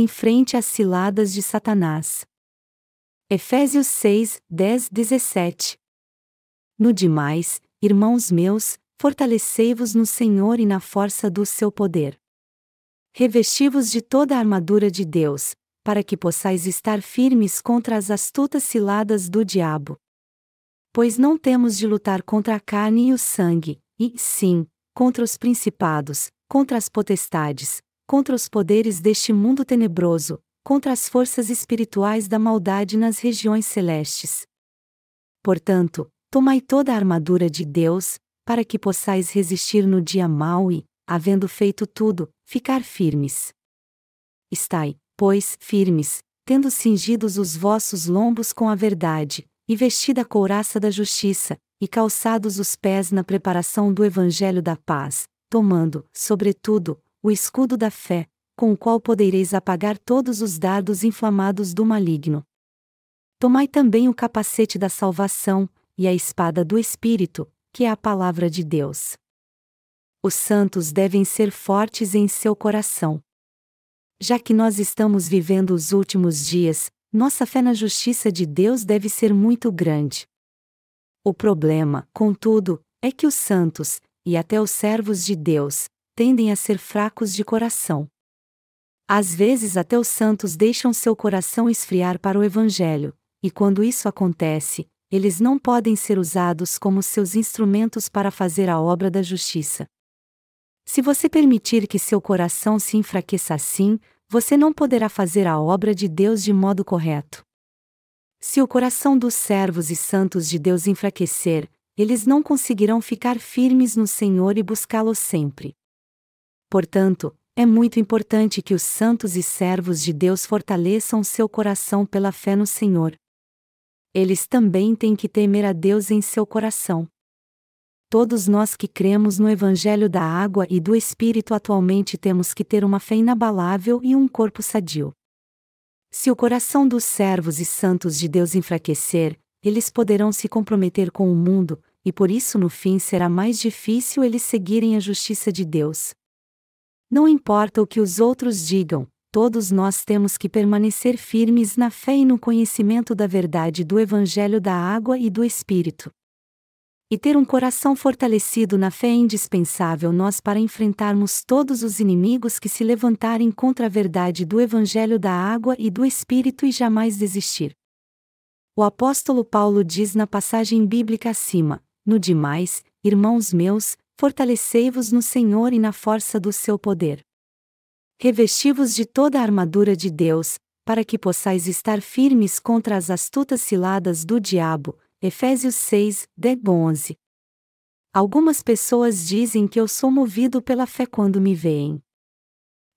em frente às ciladas de Satanás. Efésios 6, 10, 17. No demais, irmãos meus, fortalecei-vos no Senhor e na força do seu poder. Revesti-vos de toda a armadura de Deus, para que possais estar firmes contra as astutas ciladas do diabo. Pois não temos de lutar contra a carne e o sangue, e, sim, contra os principados, contra as potestades, contra os poderes deste mundo tenebroso, contra as forças espirituais da maldade nas regiões celestes. Portanto, tomai toda a armadura de Deus, para que possais resistir no dia mau e, havendo feito tudo, ficar firmes. Estai, pois, firmes, tendo cingidos os vossos lombos com a verdade, e vestida a couraça da justiça, e calçados os pés na preparação do evangelho da paz, tomando, sobretudo, o escudo da fé, com o qual podereis apagar todos os dardos inflamados do maligno. Tomai também o capacete da salvação, e a espada do Espírito, que é a palavra de Deus. Os santos devem ser fortes em seu coração. Já que nós estamos vivendo os últimos dias, nossa fé na justiça de Deus deve ser muito grande. O problema, contudo, é que os santos, e até os servos de Deus, tendem a ser fracos de coração. Às vezes, até os santos deixam seu coração esfriar para o Evangelho, e quando isso acontece, eles não podem ser usados como seus instrumentos para fazer a obra da justiça. Se você permitir que seu coração se enfraqueça assim, você não poderá fazer a obra de Deus de modo correto. Se o coração dos servos e santos de Deus enfraquecer, eles não conseguirão ficar firmes no Senhor e buscá-lo sempre. Portanto, é muito importante que os santos e servos de Deus fortaleçam seu coração pela fé no Senhor, eles também têm que temer a Deus em seu coração. Todos nós que cremos no Evangelho da Água e do Espírito atualmente temos que ter uma fé inabalável e um corpo sadio. Se o coração dos servos e santos de Deus enfraquecer, eles poderão se comprometer com o mundo, e por isso no fim será mais difícil eles seguirem a justiça de Deus. Não importa o que os outros digam, todos nós temos que permanecer firmes na fé e no conhecimento da verdade do Evangelho da Água e do Espírito. E ter um coração fortalecido na fé é indispensável nós para enfrentarmos todos os inimigos que se levantarem contra a verdade do Evangelho da Água e do Espírito e jamais desistir. O apóstolo Paulo diz na passagem bíblica acima: No demais, irmãos meus, fortalecei-vos no Senhor e na força do seu poder. Revesti-vos de toda a armadura de Deus, para que possais estar firmes contra as astutas ciladas do diabo. Efésios 6, 10, 11. Algumas pessoas dizem que eu sou movido pela fé quando me veem.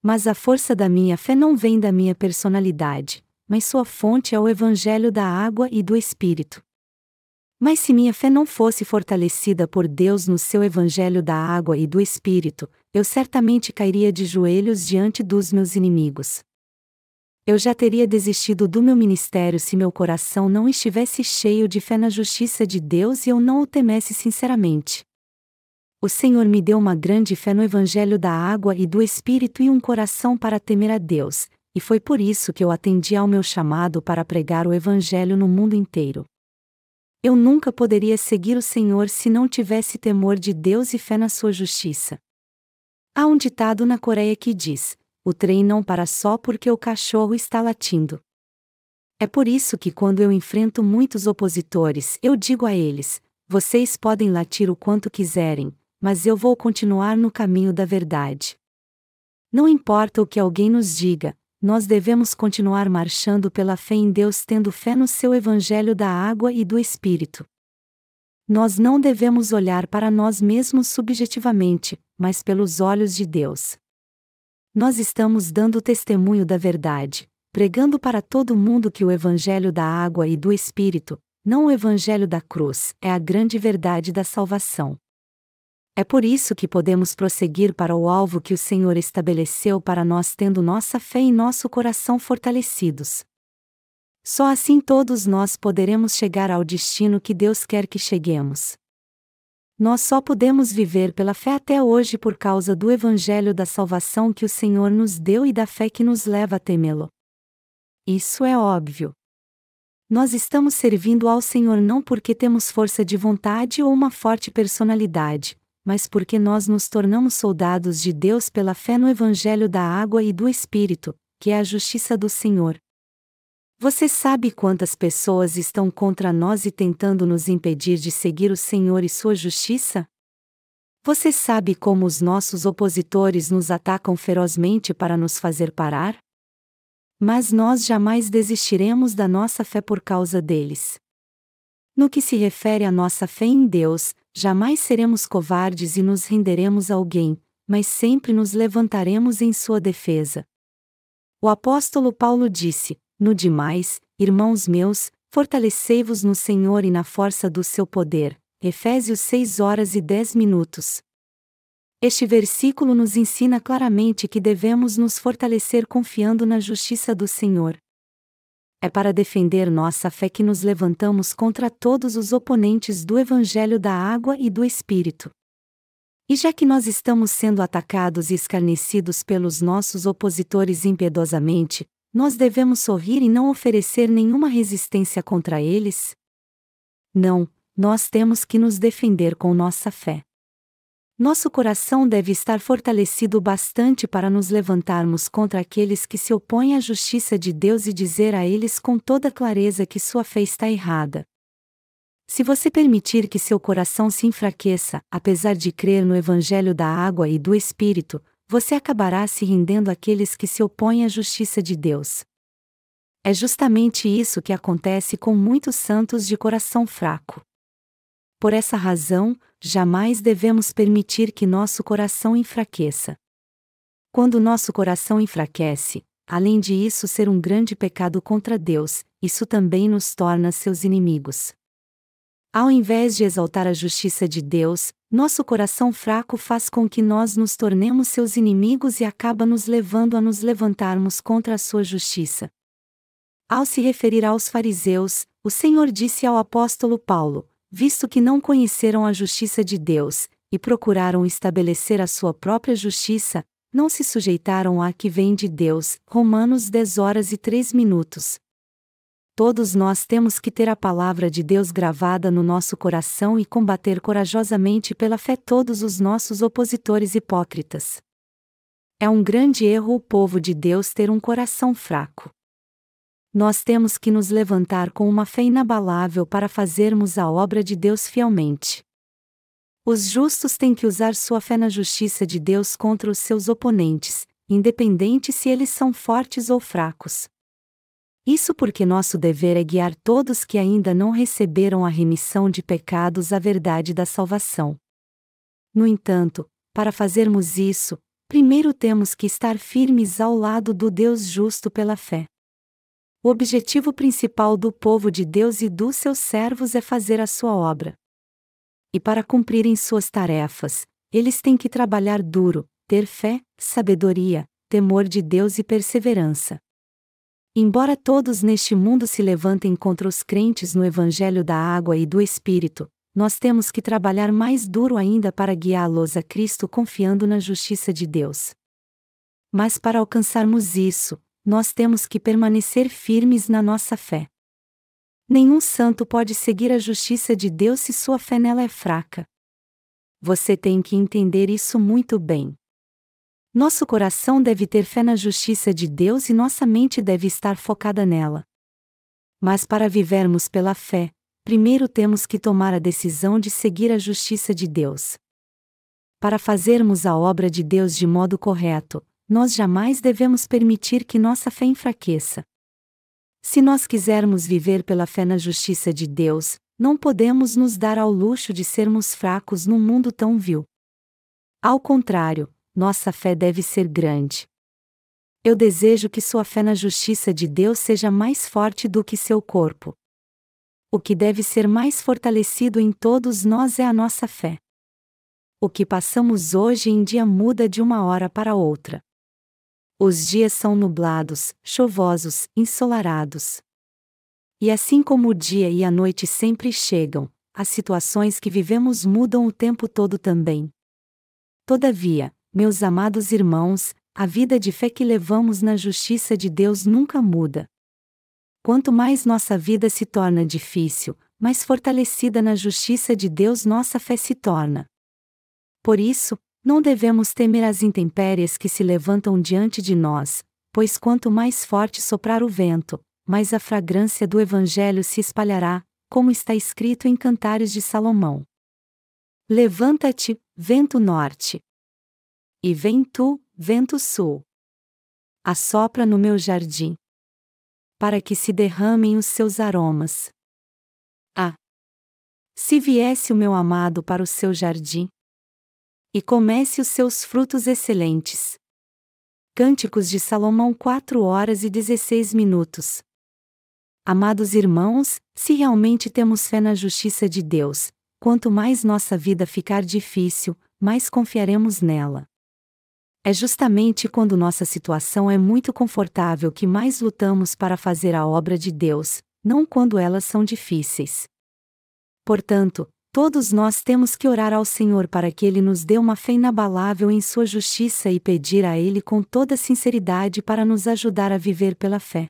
Mas a força da minha fé não vem da minha personalidade, mas sua fonte é o Evangelho da água e do Espírito. Mas se minha fé não fosse fortalecida por Deus no seu Evangelho da água e do Espírito, eu certamente cairia de joelhos diante dos meus inimigos. Eu já teria desistido do meu ministério se meu coração não estivesse cheio de fé na justiça de Deus e eu não o temesse sinceramente. O Senhor me deu uma grande fé no Evangelho da água e do Espírito e um coração para temer a Deus, e foi por isso que eu atendi ao meu chamado para pregar o Evangelho no mundo inteiro. Eu nunca poderia seguir o Senhor se não tivesse temor de Deus e fé na sua justiça. Há um ditado na Coreia que diz: o trem não para só porque o cachorro está latindo. É por isso que quando eu enfrento muitos opositores, eu digo a eles: vocês podem latir o quanto quiserem, mas eu vou continuar no caminho da verdade. Não importa o que alguém nos diga, nós devemos continuar marchando pela fé em Deus, tendo fé no seu Evangelho da água e do Espírito. Nós não devemos olhar para nós mesmos subjetivamente, mas pelos olhos de Deus. Nós estamos dando testemunho da verdade, pregando para todo mundo que o Evangelho da água e do Espírito, não o Evangelho da cruz, é a grande verdade da salvação. É por isso que podemos prosseguir para o alvo que o Senhor estabeleceu para nós, tendo nossa fé e nosso coração fortalecidos. Só assim todos nós poderemos chegar ao destino que Deus quer que cheguemos. Nós só podemos viver pela fé até hoje por causa do Evangelho da salvação que o Senhor nos deu e da fé que nos leva a temê-lo. Isso é óbvio. Nós estamos servindo ao Senhor não porque temos força de vontade ou uma forte personalidade, mas porque nós nos tornamos soldados de Deus pela fé no Evangelho da água e do Espírito, que é a justiça do Senhor. Você sabe quantas pessoas estão contra nós e tentando nos impedir de seguir o Senhor e sua justiça? Você sabe como os nossos opositores nos atacam ferozmente para nos fazer parar? Mas nós jamais desistiremos da nossa fé por causa deles. No que se refere à nossa fé em Deus, jamais seremos covardes e nos renderemos a alguém, mas sempre nos levantaremos em sua defesa. O apóstolo Paulo disse: no demais, irmãos meus, fortalecei-vos no Senhor e na força do seu poder. Efésios 6 horas e 10 minutos. Este versículo nos ensina claramente que devemos nos fortalecer confiando na justiça do Senhor. É para defender nossa fé que nos levantamos contra todos os oponentes do Evangelho da Água e do Espírito. E já que nós estamos sendo atacados e escarnecidos pelos nossos opositores impiedosamente, nós devemos sorrir e não oferecer nenhuma resistência contra eles? Não, nós temos que nos defender com nossa fé. Nosso coração deve estar fortalecido bastante para nos levantarmos contra aqueles que se opõem à justiça de Deus e dizer a eles com toda clareza que sua fé está errada. Se você permitir que seu coração se enfraqueça, apesar de crer no Evangelho da água e do Espírito, você acabará se rendendo àqueles que se opõem à justiça de Deus. É justamente isso que acontece com muitos santos de coração fraco. Por essa razão, jamais devemos permitir que nosso coração enfraqueça. Quando nosso coração enfraquece, além de isso ser um grande pecado contra Deus, isso também nos torna seus inimigos. Ao invés de exaltar a justiça de Deus, nosso coração fraco faz com que nós nos tornemos seus inimigos e acaba nos levando a nos levantarmos contra a sua justiça. Ao se referir aos fariseus, o Senhor disse ao apóstolo Paulo: Visto que não conheceram a justiça de Deus, e procuraram estabelecer a sua própria justiça, não se sujeitaram à que vem de Deus. Romanos 10 horas e 3 minutos todos nós temos que ter a palavra de Deus gravada no nosso coração e combater corajosamente pela fé todos os nossos opositores hipócritas. É um grande erro o povo de Deus ter um coração fraco. Nós temos que nos levantar com uma fé inabalável para fazermos a obra de Deus fielmente. Os justos têm que usar sua fé na justiça de Deus contra os seus oponentes, independente se eles são fortes ou fracos. Isso porque nosso dever é guiar todos que ainda não receberam a remissão de pecados à verdade da salvação. No entanto, para fazermos isso, primeiro temos que estar firmes ao lado do Deus justo pela fé. O objetivo principal do povo de Deus e dos seus servos é fazer a sua obra. E para cumprirem suas tarefas, eles têm que trabalhar duro, ter fé, sabedoria, temor de Deus e perseverança. Embora todos neste mundo se levantem contra os crentes no Evangelho da água e do Espírito, nós temos que trabalhar mais duro ainda para guiá-los a Cristo confiando na justiça de Deus. Mas para alcançarmos isso, nós temos que permanecer firmes na nossa fé. Nenhum santo pode seguir a justiça de Deus se sua fé nela é fraca. Você tem que entender isso muito bem. Nosso coração deve ter fé na justiça de Deus e nossa mente deve estar focada nela. Mas para vivermos pela fé, primeiro temos que tomar a decisão de seguir a justiça de Deus. Para fazermos a obra de Deus de modo correto, nós jamais devemos permitir que nossa fé enfraqueça. Se nós quisermos viver pela fé na justiça de Deus, não podemos nos dar ao luxo de sermos fracos num mundo tão vil. Ao contrário, nossa fé deve ser grande. Eu desejo que sua fé na justiça de Deus seja mais forte do que seu corpo. O que deve ser mais fortalecido em todos nós é a nossa fé. O que passamos hoje em dia muda de uma hora para outra. Os dias são nublados, chuvosos, ensolarados. E assim como o dia e a noite sempre chegam, as situações que vivemos mudam o tempo todo também. Todavia, meus amados irmãos, a vida de fé que levamos na justiça de Deus nunca muda. Quanto mais nossa vida se torna difícil, mais fortalecida na justiça de Deus nossa fé se torna. Por isso, não devemos temer as intempéries que se levantam diante de nós, pois quanto mais forte soprar o vento, mais a fragrância do Evangelho se espalhará, como está escrito em Cantares de Salomão. Levanta-te, vento norte. E vem tu, vento sul. Assopra no meu jardim. Para que se derramem os seus aromas. Ah! Se viesse o meu amado para o seu jardim, e comece os seus frutos excelentes. Cânticos de Salomão 4 horas e 16 minutos. Amados irmãos, se realmente temos fé na justiça de Deus, quanto mais nossa vida ficar difícil, mais confiaremos nela. É justamente quando nossa situação é muito confortável que mais lutamos para fazer a obra de Deus, não quando elas são difíceis. Portanto, Todos nós temos que orar ao Senhor para que Ele nos dê uma fé inabalável em Sua justiça e pedir a Ele com toda sinceridade para nos ajudar a viver pela fé.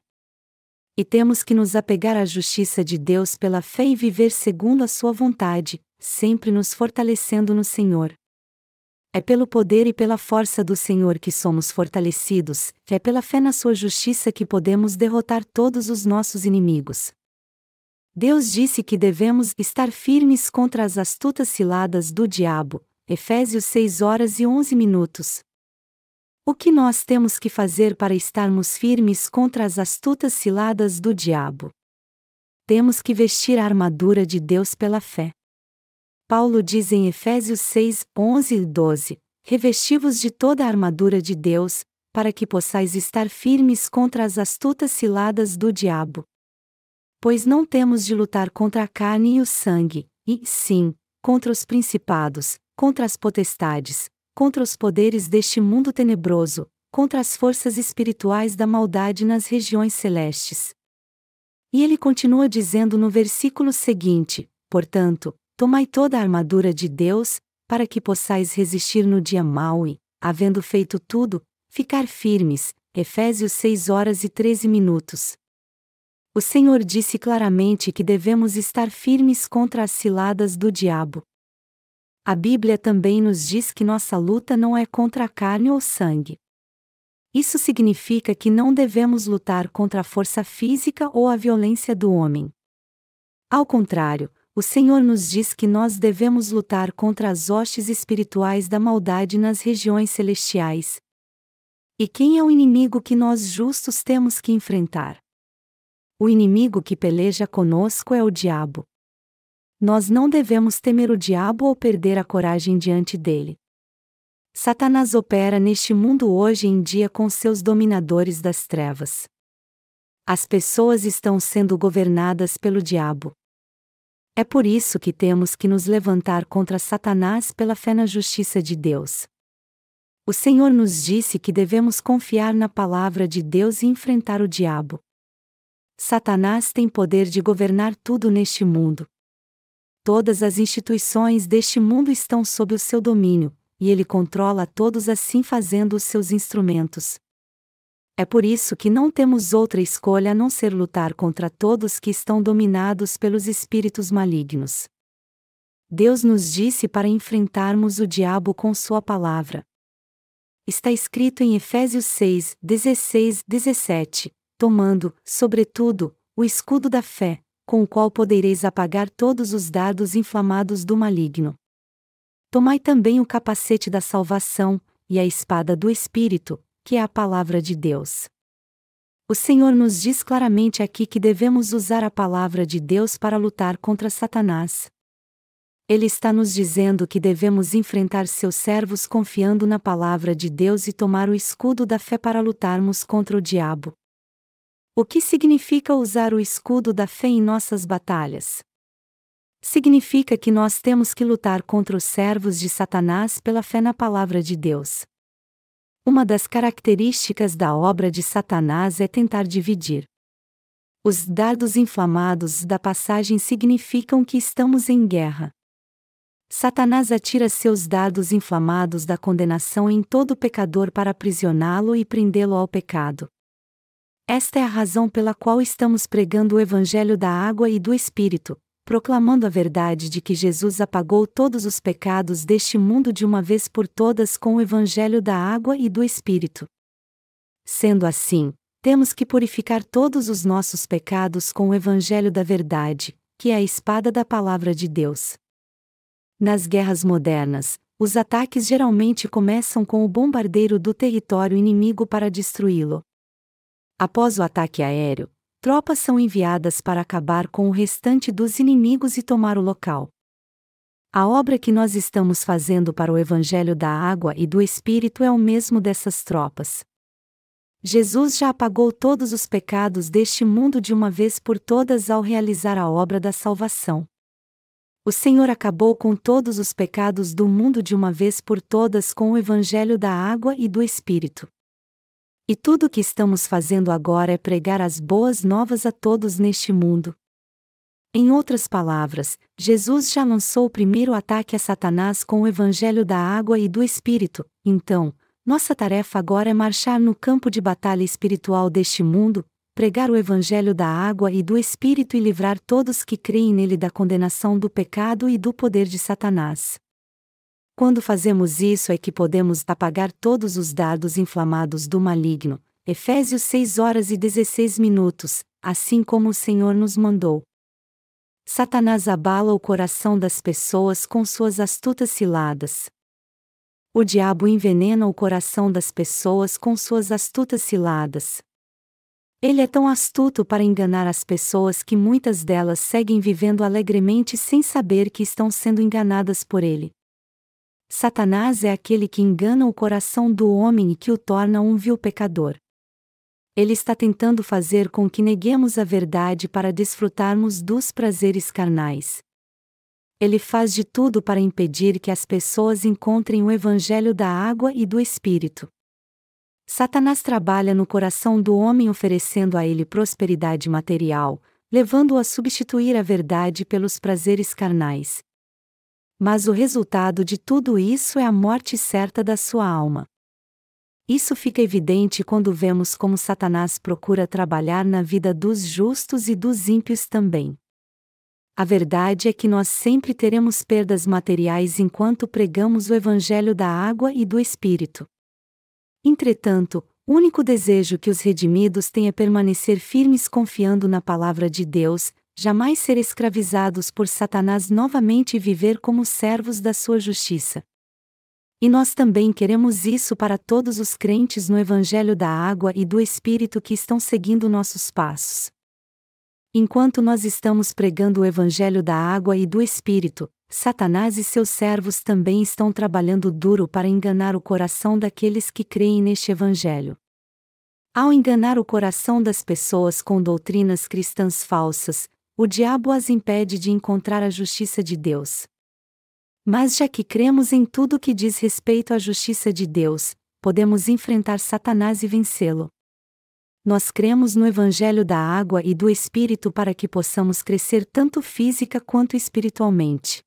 E temos que nos apegar à justiça de Deus pela fé e viver segundo a Sua vontade, sempre nos fortalecendo no Senhor. É pelo poder e pela força do Senhor que somos fortalecidos, é pela fé na Sua justiça que podemos derrotar todos os nossos inimigos. Deus disse que devemos estar firmes contra as astutas ciladas do diabo. Efésios 6 horas e 11 minutos. O que nós temos que fazer para estarmos firmes contra as astutas ciladas do diabo? Temos que vestir a armadura de Deus pela fé. Paulo diz em Efésios 6, 11 e 12: Revestivos de toda a armadura de Deus, para que possais estar firmes contra as astutas ciladas do diabo. Pois não temos de lutar contra a carne e o sangue, e, sim, contra os principados, contra as potestades, contra os poderes deste mundo tenebroso, contra as forças espirituais da maldade nas regiões celestes. E ele continua dizendo no versículo seguinte: Portanto, tomai toda a armadura de Deus, para que possais resistir no dia mau e, havendo feito tudo, ficar firmes. Efésios 6 horas e 13 minutos. O Senhor disse claramente que devemos estar firmes contra as ciladas do diabo. A Bíblia também nos diz que nossa luta não é contra a carne ou sangue. Isso significa que não devemos lutar contra a força física ou a violência do homem. Ao contrário, o Senhor nos diz que nós devemos lutar contra as hostes espirituais da maldade nas regiões celestiais. E quem é o inimigo que nós justos temos que enfrentar? O inimigo que peleja conosco é o diabo. Nós não devemos temer o diabo ou perder a coragem diante dele. Satanás opera neste mundo hoje em dia com seus dominadores das trevas. As pessoas estão sendo governadas pelo diabo. É por isso que temos que nos levantar contra Satanás pela fé na justiça de Deus. O Senhor nos disse que devemos confiar na palavra de Deus e enfrentar o diabo. Satanás tem poder de governar tudo neste mundo. Todas as instituições deste mundo estão sob o seu domínio, e ele controla todos assim fazendo os seus instrumentos. É por isso que não temos outra escolha a não ser lutar contra todos que estão dominados pelos espíritos malignos. Deus nos disse para enfrentarmos o diabo com Sua palavra. Está escrito em Efésios 6, 16, 17: tomando, sobretudo, o escudo da fé, com o qual podereis apagar todos os dardos inflamados do maligno. Tomai também o capacete da salvação, e a espada do Espírito, que é a palavra de Deus. O Senhor nos diz claramente aqui que devemos usar a palavra de Deus para lutar contra Satanás. Ele está nos dizendo que devemos enfrentar seus servos confiando na palavra de Deus e tomar o escudo da fé para lutarmos contra o diabo. O que significa usar o escudo da fé em nossas batalhas? Significa que nós temos que lutar contra os servos de Satanás pela fé na palavra de Deus. Uma das características da obra de Satanás é tentar dividir. Os dardos inflamados da passagem significam que estamos em guerra. Satanás atira seus dardos inflamados da condenação em todo pecador para aprisioná-lo e prendê-lo ao pecado. Esta é a razão pela qual estamos pregando o Evangelho da água e do Espírito, proclamando a verdade de que Jesus apagou todos os pecados deste mundo de uma vez por todas com o Evangelho da água e do Espírito. Sendo assim, temos que purificar todos os nossos pecados com o Evangelho da Verdade, que é a espada da Palavra de Deus. Nas guerras modernas, os ataques geralmente começam com o bombardeiro do território inimigo para destruí-lo. Após o ataque aéreo, tropas são enviadas para acabar com o restante dos inimigos e tomar o local. A obra que nós estamos fazendo para o Evangelho da Água e do Espírito é o mesmo dessas tropas. Jesus já apagou todos os pecados deste mundo de uma vez por todas ao realizar a obra da salvação. O Senhor acabou com todos os pecados do mundo de uma vez por todas com o Evangelho da água e do Espírito. E tudo o que estamos fazendo agora é pregar as boas novas a todos neste mundo. Em outras palavras, Jesus já lançou o primeiro ataque a Satanás com o Evangelho da água e do Espírito, então, nossa tarefa agora é marchar no campo de batalha espiritual deste mundo, pregar o Evangelho da água e do Espírito e livrar todos que creem nele da condenação do pecado e do poder de Satanás. Quando fazemos isso é que podemos apagar todos os dardos inflamados do maligno. Efésios 6 horas e 16 minutos, assim como o Senhor nos mandou. Satanás abala o coração das pessoas com suas astutas ciladas. O diabo envenena o coração das pessoas com suas astutas ciladas. Ele é tão astuto para enganar as pessoas que muitas delas seguem vivendo alegremente sem saber que estão sendo enganadas por ele. Satanás é aquele que engana o coração do homem e que o torna um vil pecador. Ele está tentando fazer com que neguemos a verdade para desfrutarmos dos prazeres carnais. Ele faz de tudo para impedir que as pessoas encontrem o evangelho da água e do espírito. Satanás trabalha no coração do homem oferecendo a ele prosperidade material, levando-o a substituir a verdade pelos prazeres carnais. Mas o resultado de tudo isso é a morte certa da sua alma. Isso fica evidente quando vemos como Satanás procura trabalhar na vida dos justos e dos ímpios também. A verdade é que nós sempre teremos perdas materiais enquanto pregamos o Evangelho da água e do Espírito. Entretanto, o único desejo que os redimidos têm é permanecer firmes confiando na palavra de Deus, jamais ser escravizados por Satanás novamente e viver como servos da sua justiça. E nós também queremos isso para todos os crentes no Evangelho da Água e do Espírito que estão seguindo nossos passos. Enquanto nós estamos pregando o Evangelho da Água e do Espírito, Satanás e seus servos também estão trabalhando duro para enganar o coração daqueles que creem neste Evangelho. Ao enganar o coração das pessoas com doutrinas cristãs falsas, o diabo as impede de encontrar a justiça de Deus. Mas já que cremos em tudo que diz respeito à justiça de Deus, podemos enfrentar Satanás e vencê-lo. Nós cremos no Evangelho da água e do Espírito para que possamos crescer tanto física quanto espiritualmente.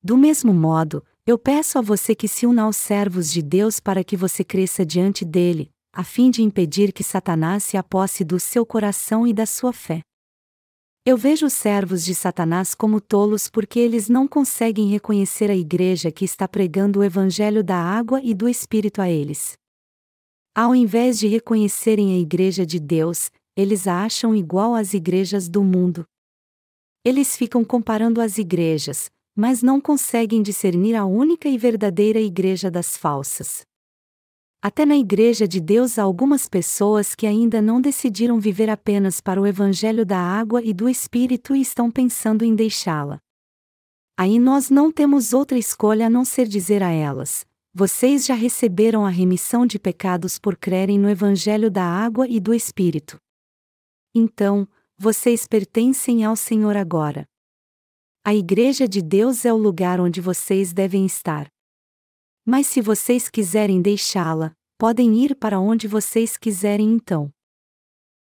Do mesmo modo, eu peço a você que se una aos servos de Deus para que você cresça diante dele, a fim de impedir que Satanás se aposse do seu coração e da sua fé. Eu vejo os servos de Satanás como tolos porque eles não conseguem reconhecer a igreja que está pregando o evangelho da água e do Espírito a eles. Ao invés de reconhecerem a igreja de Deus, eles a acham igual às igrejas do mundo. Eles ficam comparando as igrejas, mas não conseguem discernir a única e verdadeira igreja das falsas. Até na Igreja de Deus há algumas pessoas que ainda não decidiram viver apenas para o Evangelho da água e do Espírito e estão pensando em deixá-la. Aí nós não temos outra escolha a não ser dizer a elas: vocês já receberam a remissão de pecados por crerem no Evangelho da água e do Espírito. Então, vocês pertencem ao Senhor agora. A Igreja de Deus é o lugar onde vocês devem estar. Mas se vocês quiserem deixá-la, podem ir para onde vocês quiserem então.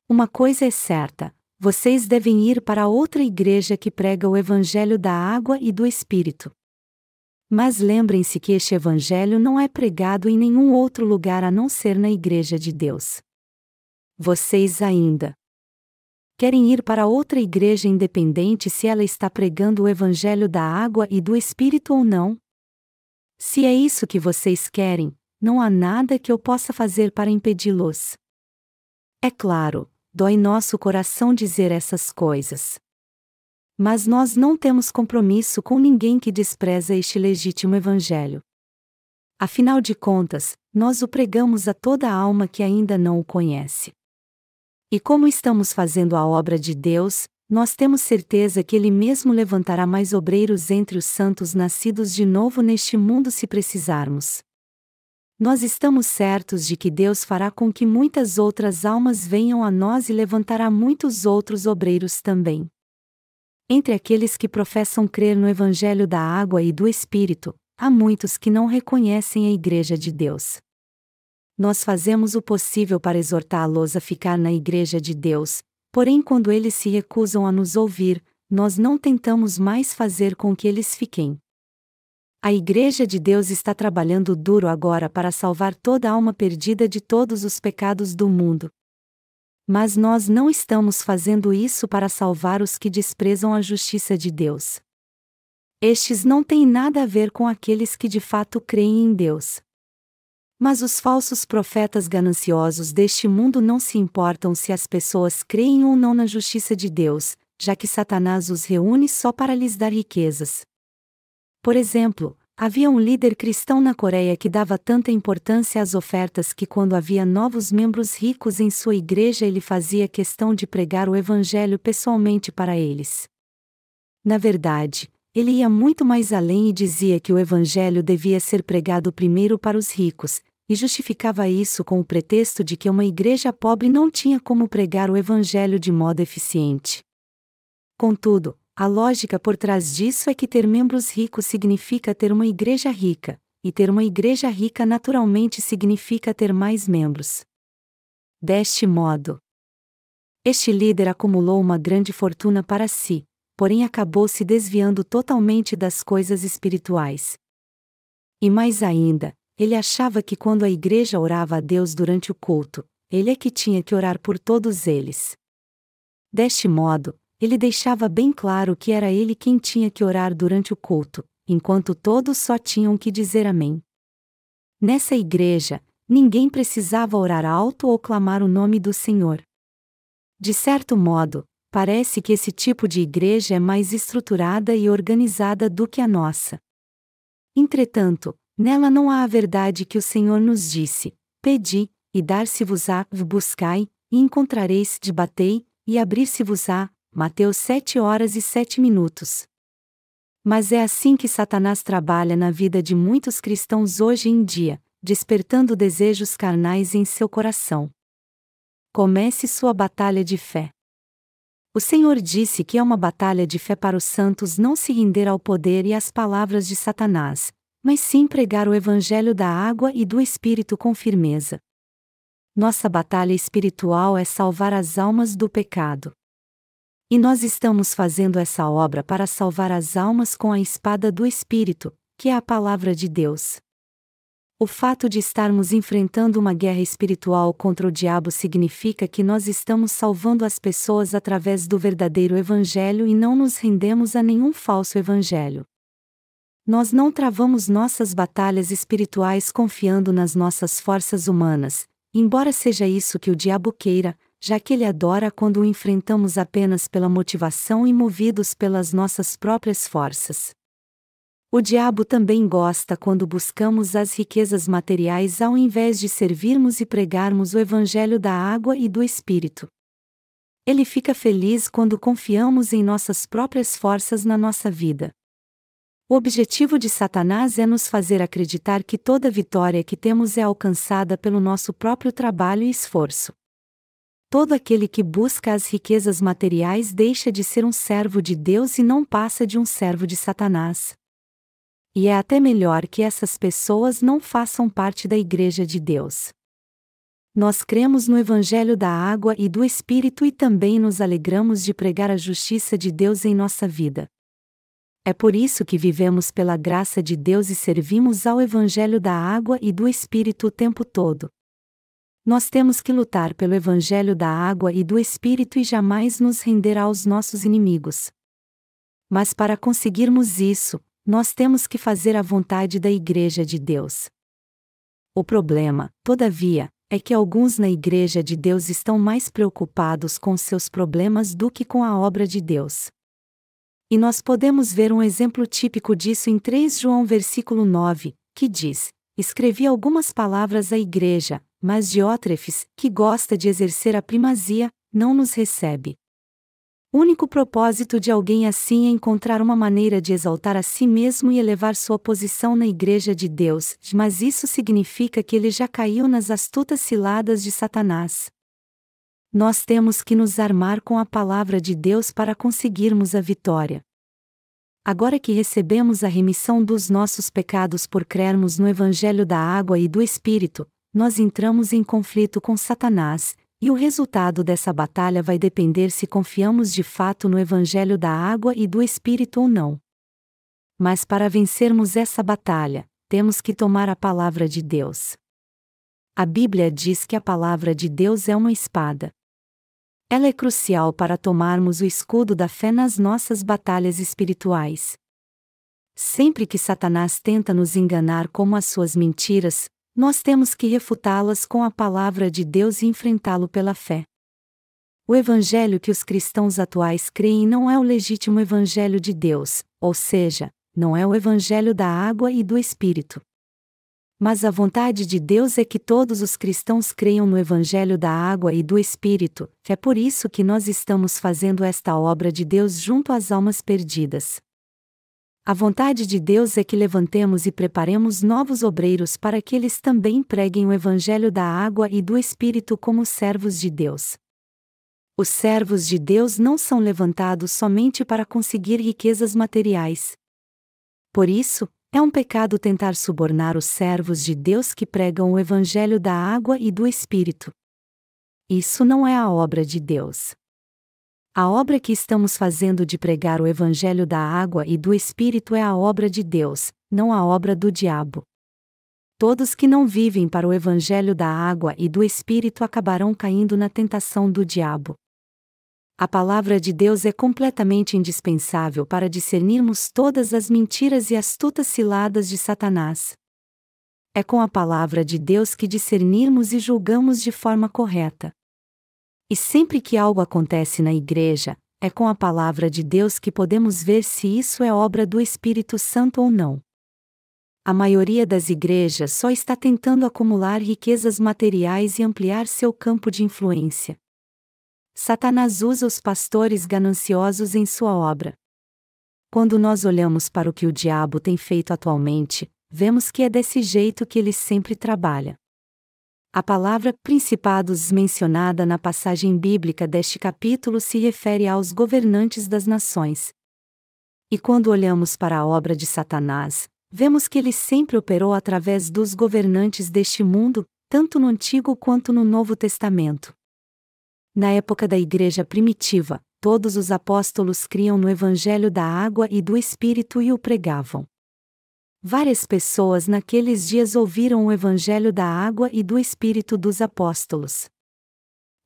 Uma coisa é certa: vocês devem ir para outra igreja que prega o Evangelho da água e do Espírito. Mas lembrem-se que este Evangelho não é pregado em nenhum outro lugar a não ser na Igreja de Deus. Vocês ainda querem ir para outra igreja independente se ela está pregando o Evangelho da água e do Espírito ou não? Se é isso que vocês querem, não há nada que eu possa fazer para impedi-los. É claro, dói nosso coração dizer essas coisas. Mas nós não temos compromisso com ninguém que despreza este legítimo Evangelho. Afinal de contas, nós o pregamos a toda alma que ainda não o conhece. E como estamos fazendo a obra de Deus, nós temos certeza que Ele mesmo levantará mais obreiros entre os santos nascidos de novo neste mundo se precisarmos. Nós estamos certos de que Deus fará com que muitas outras almas venham a nós e levantará muitos outros obreiros também. Entre aqueles que professam crer no Evangelho da água e do Espírito, há muitos que não reconhecem a Igreja de Deus. Nós fazemos o possível para exortá-los a ficar na Igreja de Deus, porém, quando eles se recusam a nos ouvir, nós não tentamos mais fazer com que eles fiquem. A Igreja de Deus está trabalhando duro agora para salvar toda alma perdida de todos os pecados do mundo. Mas nós não estamos fazendo isso para salvar os que desprezam a justiça de Deus. Estes não têm nada a ver com aqueles que de fato creem em Deus. Mas os falsos profetas gananciosos deste mundo não se importam se as pessoas creem ou não na justiça de Deus, já que Satanás os reúne só para lhes dar riquezas. Por exemplo, havia um líder cristão na Coreia que dava tanta importância às ofertas que, quando havia novos membros ricos em sua igreja, ele fazia questão de pregar o evangelho pessoalmente para eles. Na verdade, ele ia muito mais além e dizia que o evangelho devia ser pregado primeiro para os ricos, e justificava isso com o pretexto de que uma igreja pobre não tinha como pregar o evangelho de modo eficiente. Contudo, a lógica por trás disso é que ter membros ricos significa ter uma igreja rica, e ter uma igreja rica naturalmente significa ter mais membros. Deste modo, este líder acumulou uma grande fortuna para si, porém acabou se desviando totalmente das coisas espirituais. E mais ainda, ele achava que quando a igreja orava a Deus durante o culto, ele é que tinha que orar por todos eles. Deste modo, ele deixava bem claro que era ele quem tinha que orar durante o culto, enquanto todos só tinham que dizer Amém. Nessa igreja, ninguém precisava orar alto ou clamar o nome do Senhor. De certo modo, parece que esse tipo de igreja é mais estruturada e organizada do que a nossa. Entretanto, nela não há a verdade que o Senhor nos disse: Pedi, e dar-se-vos-á, buscai, e encontrareis, debatei, e abrir-se-vos-á, Mateus 7 horas e 7 minutos. Mas é assim que Satanás trabalha na vida de muitos cristãos hoje em dia, despertando desejos carnais em seu coração. Comece sua batalha de fé. O Senhor disse que é uma batalha de fé para os santos não se render ao poder e às palavras de Satanás, mas sim pregar o Evangelho da água e do Espírito com firmeza. Nossa batalha espiritual é salvar as almas do pecado. E nós estamos fazendo essa obra para salvar as almas com a espada do Espírito, que é a palavra de Deus. O fato de estarmos enfrentando uma guerra espiritual contra o diabo significa que nós estamos salvando as pessoas através do verdadeiro Evangelho e não nos rendemos a nenhum falso Evangelho. Nós não travamos nossas batalhas espirituais confiando nas nossas forças humanas, embora seja isso que o diabo queira, já que ele adora quando o enfrentamos apenas pela motivação e movidos pelas nossas próprias forças. O diabo também gosta quando buscamos as riquezas materiais ao invés de servirmos e pregarmos o Evangelho da água e do Espírito. Ele fica feliz quando confiamos em nossas próprias forças na nossa vida. O objetivo de Satanás é nos fazer acreditar que toda vitória que temos é alcançada pelo nosso próprio trabalho e esforço. Todo aquele que busca as riquezas materiais deixa de ser um servo de Deus e não passa de um servo de Satanás. E é até melhor que essas pessoas não façam parte da Igreja de Deus. Nós cremos no Evangelho da água e do Espírito e também nos alegramos de pregar a justiça de Deus em nossa vida. É por isso que vivemos pela graça de Deus e servimos ao Evangelho da água e do Espírito o tempo todo. Nós temos que lutar pelo Evangelho da água e do Espírito e jamais nos render aos nossos inimigos. Mas para conseguirmos isso, nós temos que fazer a vontade da Igreja de Deus. O problema, todavia, é que alguns na Igreja de Deus estão mais preocupados com seus problemas do que com a obra de Deus. E nós podemos ver um exemplo típico disso em 3 João versículo 9, que diz: Escrevi algumas palavras à igreja, mas Diótrefes, que gosta de exercer a primazia, não nos recebe. Único propósito de alguém assim é encontrar uma maneira de exaltar a si mesmo e elevar sua posição na Igreja de Deus, mas isso significa que ele já caiu nas astutas ciladas de Satanás. Nós temos que nos armar com a palavra de Deus para conseguirmos a vitória. Agora que recebemos a remissão dos nossos pecados por crermos no Evangelho da Água e do Espírito, nós entramos em conflito com Satanás, e o resultado dessa batalha vai depender se confiamos de fato no Evangelho da Água e do Espírito ou não. Mas para vencermos essa batalha, temos que tomar a palavra de Deus. A Bíblia diz que a palavra de Deus é uma espada. Ela é crucial para tomarmos o escudo da fé nas nossas batalhas espirituais. Sempre que Satanás tenta nos enganar com as suas mentiras, nós temos que refutá-las com a palavra de Deus e enfrentá-lo pela fé. O evangelho que os cristãos atuais creem não é o legítimo evangelho de Deus, ou seja, não é o evangelho da água e do Espírito. Mas a vontade de Deus é que todos os cristãos creiam no Evangelho da Água e do Espírito, é por isso que nós estamos fazendo esta obra de Deus junto às almas perdidas. A vontade de Deus é que levantemos e preparemos novos obreiros para que eles também preguem o Evangelho da água e do Espírito como servos de Deus. Os servos de Deus não são levantados somente para conseguir riquezas materiais. Por isso, é um pecado tentar subornar os servos de Deus que pregam o Evangelho da água e do Espírito. Isso não é a obra de Deus. A obra que estamos fazendo de pregar o Evangelho da água e do Espírito é a obra de Deus, não a obra do diabo. Todos que não vivem para o Evangelho da água e do Espírito acabarão caindo na tentação do diabo. A palavra de Deus é completamente indispensável para discernirmos todas as mentiras e astutas ciladas de Satanás. É com a palavra de Deus que discernirmos e julgamos de forma correta. E sempre que algo acontece na igreja, é com a palavra de Deus que podemos ver se isso é obra do Espírito Santo ou não. A maioria das igrejas só está tentando acumular riquezas materiais e ampliar seu campo de influência. Satanás usa os pastores gananciosos em sua obra. Quando nós olhamos para o que o diabo tem feito atualmente, vemos que é desse jeito que ele sempre trabalha. A palavra principados mencionada na passagem bíblica deste capítulo se refere aos governantes das nações. E quando olhamos para a obra de Satanás, vemos que ele sempre operou através dos governantes deste mundo, tanto no Antigo quanto no Novo Testamento. Na época da Igreja primitiva, todos os apóstolos criam no Evangelho da água e do Espírito e o pregavam. Várias pessoas naqueles dias ouviram o Evangelho da água e do Espírito dos apóstolos.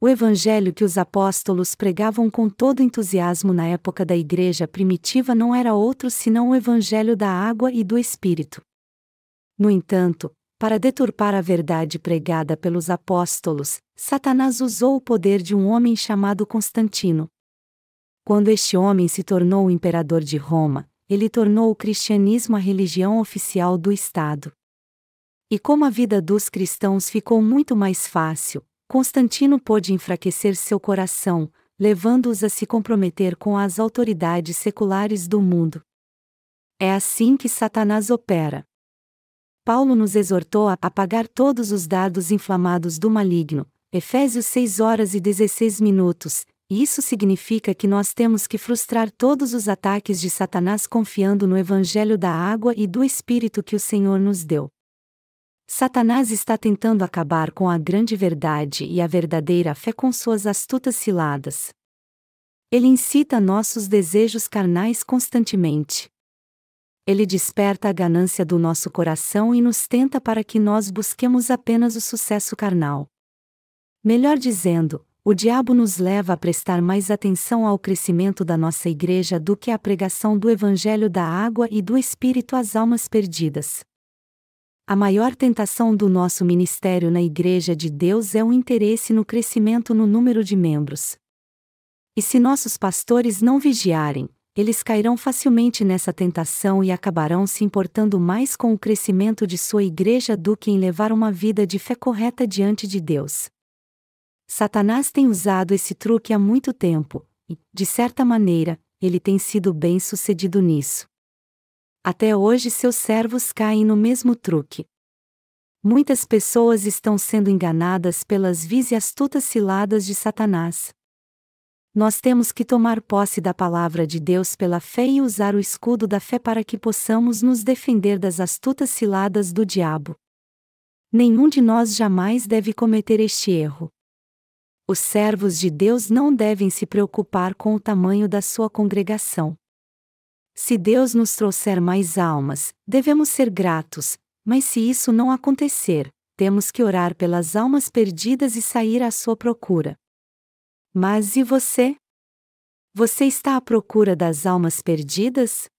O Evangelho que os apóstolos pregavam com todo entusiasmo na época da Igreja primitiva não era outro senão o Evangelho da água e do Espírito. No entanto, para deturpar a verdade pregada pelos apóstolos, Satanás usou o poder de um homem chamado Constantino. Quando este homem se tornou o imperador de Roma, ele tornou o cristianismo a religião oficial do Estado. E como a vida dos cristãos ficou muito mais fácil, Constantino pôde enfraquecer seu coração, levando-os a se comprometer com as autoridades seculares do mundo. É assim que Satanás opera. Paulo nos exortou a apagar todos os dardos inflamados do maligno, Efésios 6 horas e 16 minutos, isso significa que nós temos que frustrar todos os ataques de Satanás confiando no Evangelho da água e do Espírito que o Senhor nos deu. Satanás está tentando acabar com a grande verdade e a verdadeira fé com suas astutas ciladas. Ele incita nossos desejos carnais constantemente. Ele desperta a ganância do nosso coração e nos tenta para que nós busquemos apenas o sucesso carnal. Melhor dizendo, o diabo nos leva a prestar mais atenção ao crescimento da nossa igreja do que à pregação do Evangelho da água e do Espírito às almas perdidas. A maior tentação do nosso ministério na Igreja de Deus é o interesse no crescimento no número de membros. E se nossos pastores não vigiarem, eles cairão facilmente nessa tentação e acabarão se importando mais com o crescimento de sua igreja do que em levar uma vida de fé correta diante de Deus. Satanás tem usado esse truque há muito tempo, e, de certa maneira, ele tem sido bem sucedido nisso. Até hoje seus servos caem no mesmo truque. Muitas pessoas estão sendo enganadas pelas vis e astutas ciladas de Satanás. Nós temos que tomar posse da palavra de Deus pela fé e usar o escudo da fé para que possamos nos defender das astutas ciladas do diabo. Nenhum de nós jamais deve cometer este erro. Os servos de Deus não devem se preocupar com o tamanho da sua congregação. Se Deus nos trouxer mais almas, devemos ser gratos, mas se isso não acontecer, temos que orar pelas almas perdidas e sair à sua procura. Mas e você? Você está à procura das almas perdidas?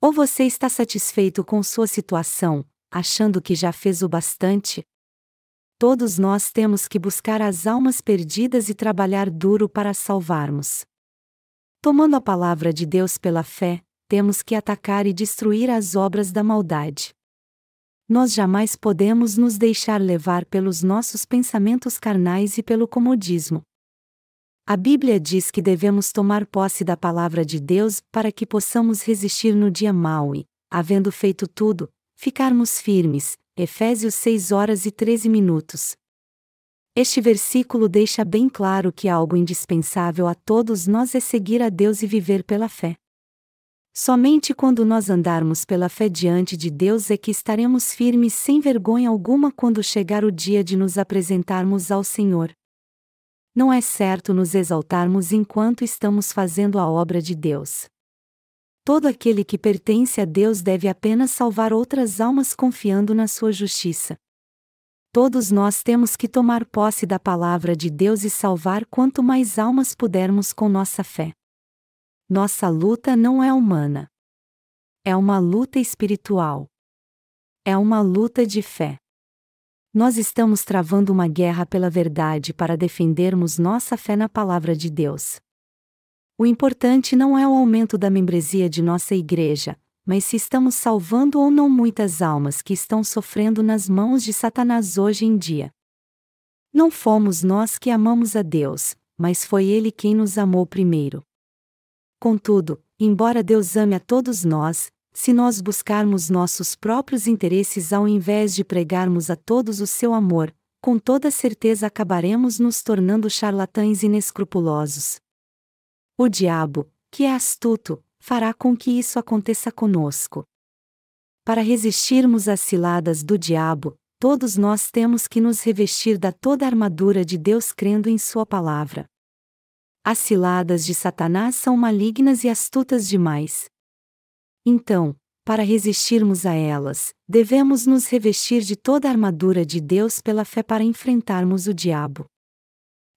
Ou você está satisfeito com sua situação, achando que já fez o bastante? Todos nós temos que buscar as almas perdidas e trabalhar duro para salvarmos. Tomando a palavra de Deus pela fé, temos que atacar e destruir as obras da maldade. Nós jamais podemos nos deixar levar pelos nossos pensamentos carnais e pelo comodismo. A Bíblia diz que devemos tomar posse da palavra de Deus para que possamos resistir no dia mau e, havendo feito tudo, ficarmos firmes. Efésios 6 horas e 13 minutos. Este versículo deixa bem claro que algo indispensável a todos nós é seguir a Deus e viver pela fé. Somente quando nós andarmos pela fé diante de Deus é que estaremos firmes sem vergonha alguma quando chegar o dia de nos apresentarmos ao Senhor. Não é certo nos exaltarmos enquanto estamos fazendo a obra de Deus. Todo aquele que pertence a Deus deve apenas salvar outras almas confiando na sua justiça. Todos nós temos que tomar posse da palavra de Deus e salvar quanto mais almas pudermos com nossa fé. Nossa luta não é humana. É uma luta espiritual. É uma luta de fé. Nós estamos travando uma guerra pela verdade para defendermos nossa fé na palavra de Deus. O importante não é o aumento da membresia de nossa igreja, mas se estamos salvando ou não muitas almas que estão sofrendo nas mãos de Satanás hoje em dia. Não fomos nós que amamos a Deus, mas foi Ele quem nos amou primeiro. Contudo, embora Deus ame a todos nós, se nós buscarmos nossos próprios interesses ao invés de pregarmos a todos o seu amor, com toda certeza acabaremos nos tornando charlatães inescrupulosos. O diabo, que é astuto, fará com que isso aconteça conosco. Para resistirmos às ciladas do diabo, todos nós temos que nos revestir da toda a armadura de Deus crendo em Sua palavra. As ciladas de Satanás são malignas e astutas demais. Então, para resistirmos a elas, devemos nos revestir de toda a armadura de Deus pela fé para enfrentarmos o diabo.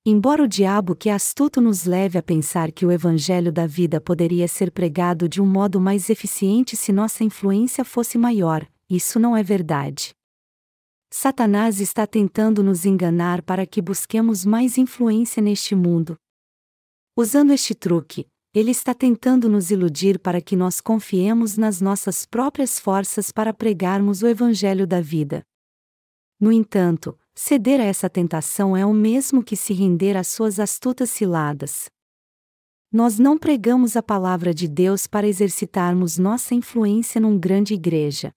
Embora o diabo que é astuto nos leve a pensar que o evangelho da vida poderia ser pregado de um modo mais eficiente se nossa influência fosse maior, isso não é verdade. Satanás está tentando nos enganar para que busquemos mais influência neste mundo. Usando este truque, ele está tentando nos iludir para que nós confiemos nas nossas próprias forças para pregarmos o evangelho da vida. No entanto, Ceder a essa tentação é o mesmo que se render às suas astutas ciladas. Nós não pregamos a palavra de Deus para exercitarmos nossa influência num grande igreja.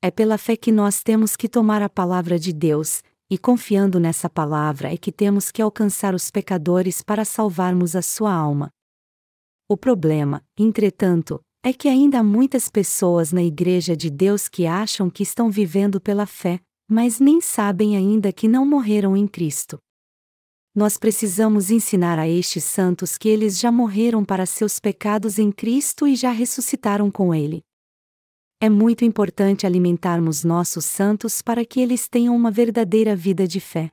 É pela fé que nós temos que tomar a palavra de Deus, e confiando nessa palavra é que temos que alcançar os pecadores para salvarmos a sua alma. O problema, entretanto, é que ainda há muitas pessoas na Igreja de Deus que acham que estão vivendo pela fé, mas nem sabem ainda que não morreram em Cristo. Nós precisamos ensinar a estes santos que eles já morreram para seus pecados em Cristo e já ressuscitaram com Ele. É muito importante alimentarmos nossos santos para que eles tenham uma verdadeira vida de fé.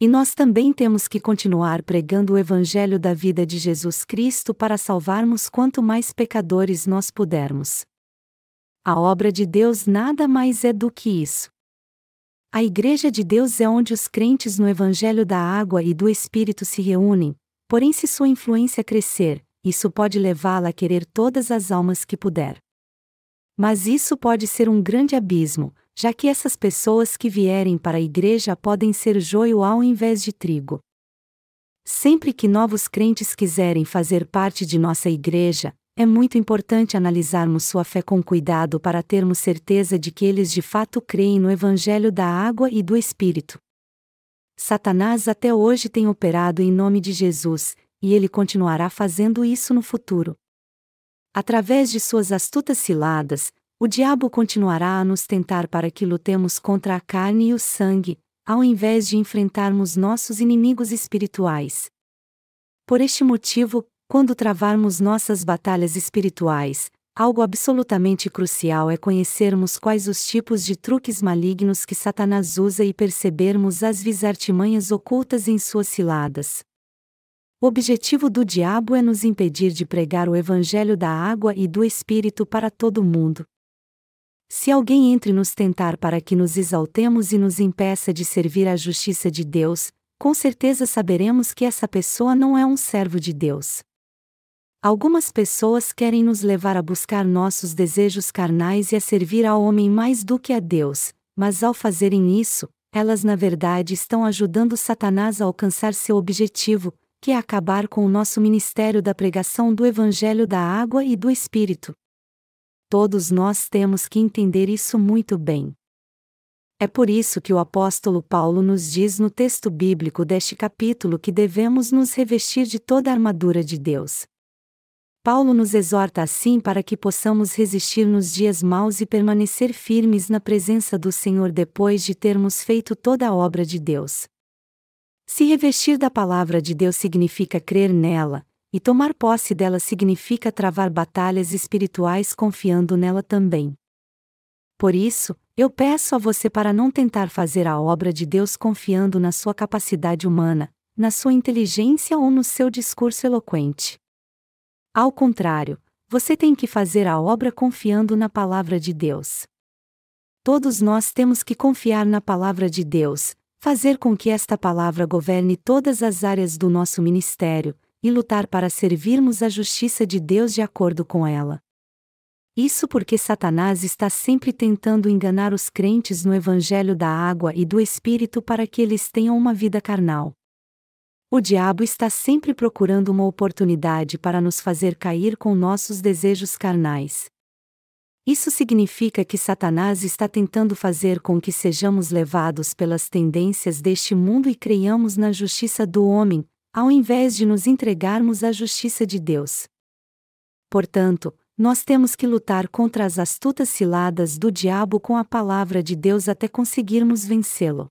E nós também temos que continuar pregando o Evangelho da vida de Jesus Cristo para salvarmos quanto mais pecadores nós pudermos. A obra de Deus nada mais é do que isso. A Igreja de Deus é onde os crentes no Evangelho da Água e do Espírito se reúnem, porém, se sua influência crescer, isso pode levá-la a querer todas as almas que puder. Mas isso pode ser um grande abismo, já que essas pessoas que vierem para a igreja podem ser joio ao invés de trigo. Sempre que novos crentes quiserem fazer parte de nossa igreja, é muito importante analisarmos sua fé com cuidado para termos certeza de que eles de fato creem no Evangelho da água e do Espírito. Satanás até hoje tem operado em nome de Jesus, e ele continuará fazendo isso no futuro. Através de suas astutas ciladas, o diabo continuará a nos tentar para que lutemos contra a carne e o sangue, ao invés de enfrentarmos nossos inimigos espirituais. Por este motivo, quando travarmos nossas batalhas espirituais, algo absolutamente crucial é conhecermos quais os tipos de truques malignos que Satanás usa e percebermos as visartimanhas ocultas em suas ciladas. O objetivo do diabo é nos impedir de pregar o evangelho da água e do espírito para todo mundo. Se alguém entre nos tentar para que nos exaltemos e nos impeça de servir à justiça de Deus, com certeza saberemos que essa pessoa não é um servo de Deus. Algumas pessoas querem nos levar a buscar nossos desejos carnais e a servir ao homem mais do que a Deus, mas ao fazerem isso, elas na verdade estão ajudando Satanás a alcançar seu objetivo, que é acabar com o nosso ministério da pregação do Evangelho da Água e do Espírito. Todos nós temos que entender isso muito bem. É por isso que o apóstolo Paulo nos diz no texto bíblico deste capítulo que devemos nos revestir de toda a armadura de Deus. Paulo nos exorta assim para que possamos resistir nos dias maus e permanecer firmes na presença do Senhor depois de termos feito toda a obra de Deus. Se revestir da palavra de Deus significa crer nela, e tomar posse dela significa travar batalhas espirituais confiando nela também. Por isso, eu peço a você para não tentar fazer a obra de Deus confiando na sua capacidade humana, na sua inteligência ou no seu discurso eloquente. Ao contrário, você tem que fazer a obra confiando na palavra de Deus. Todos nós temos que confiar na palavra de Deus, fazer com que esta palavra governe todas as áreas do nosso ministério, e lutar para servirmos a justiça de Deus de acordo com ela. Isso porque Satanás está sempre tentando enganar os crentes no Evangelho da água e do Espírito para que eles tenham uma vida carnal. O diabo está sempre procurando uma oportunidade para nos fazer cair com nossos desejos carnais. Isso significa que Satanás está tentando fazer com que sejamos levados pelas tendências deste mundo e creiamos na justiça do homem, ao invés de nos entregarmos à justiça de Deus. Portanto, nós temos que lutar contra as astutas ciladas do diabo com a palavra de Deus até conseguirmos vencê-lo.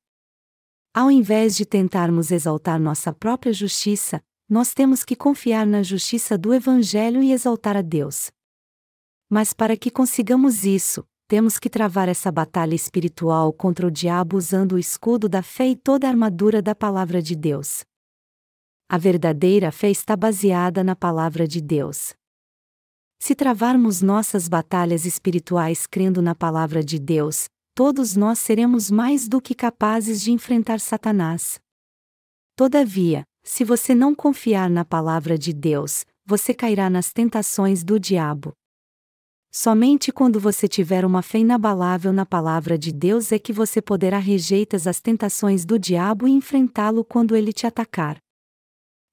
Ao invés de tentarmos exaltar nossa própria justiça, nós temos que confiar na justiça do Evangelho e exaltar a Deus. Mas para que consigamos isso, temos que travar essa batalha espiritual contra o diabo usando o escudo da fé e toda a armadura da palavra de Deus. A verdadeira fé está baseada na palavra de Deus. Se travarmos nossas batalhas espirituais crendo na palavra de Deus, todos nós seremos mais do que capazes de enfrentar Satanás. Todavia, se você não confiar na palavra de Deus, você cairá nas tentações do diabo. Somente quando você tiver uma fé inabalável na palavra de Deus é que você poderá rejeitar as tentações do diabo e enfrentá-lo quando ele te atacar.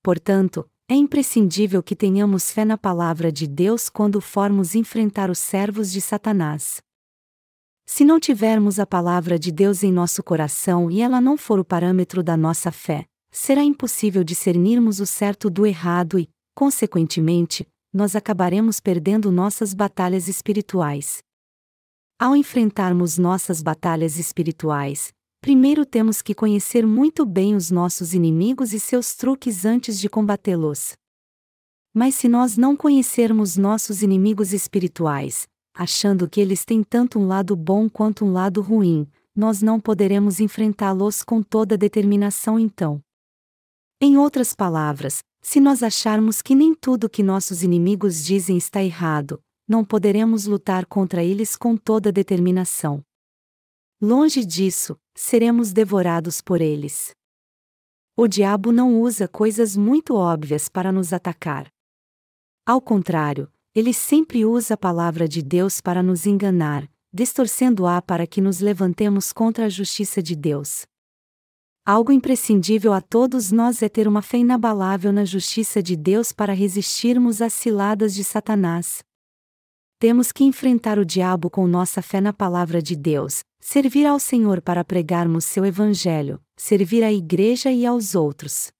Portanto, é imprescindível que tenhamos fé na palavra de Deus quando formos enfrentar os servos de Satanás. Se não tivermos a palavra de Deus em nosso coração e ela não for o parâmetro da nossa fé, será impossível discernirmos o certo do errado e, consequentemente, nós acabaremos perdendo nossas batalhas espirituais. Ao enfrentarmos nossas batalhas espirituais, primeiro temos que conhecer muito bem os nossos inimigos e seus truques antes de combatê-los. Mas se nós não conhecermos nossos inimigos espirituais, achando que eles têm tanto um lado bom quanto um lado ruim, nós não poderemos enfrentá-los com toda determinação então. Em outras palavras, se nós acharmos que nem tudo que nossos inimigos dizem está errado, não poderemos lutar contra eles com toda determinação. Longe disso, seremos devorados por eles. O diabo não usa coisas muito óbvias para nos atacar. Ao contrário, ele sempre usa a palavra de Deus para nos enganar, distorcendo-a para que nos levantemos contra a justiça de Deus. Algo imprescindível a todos nós é ter uma fé inabalável na justiça de Deus para resistirmos às ciladas de Satanás. Temos que enfrentar o diabo com nossa fé na palavra de Deus, servir ao Senhor para pregarmos seu evangelho, servir à igreja e aos outros.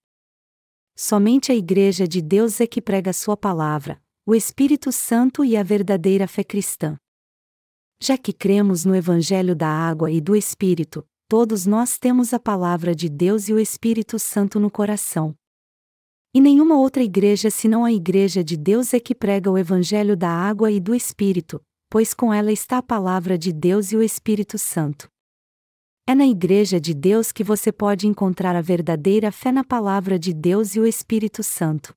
Somente a igreja de Deus é que prega sua palavra, o Espírito Santo e a verdadeira fé cristã. Já que cremos no evangelho da água e do Espírito, todos nós temos a palavra de Deus e o Espírito Santo no coração. E nenhuma outra igreja senão a Igreja de Deus é que prega o Evangelho da água e do Espírito, pois com ela está a palavra de Deus e o Espírito Santo. É na Igreja de Deus que você pode encontrar a verdadeira fé na palavra de Deus e o Espírito Santo.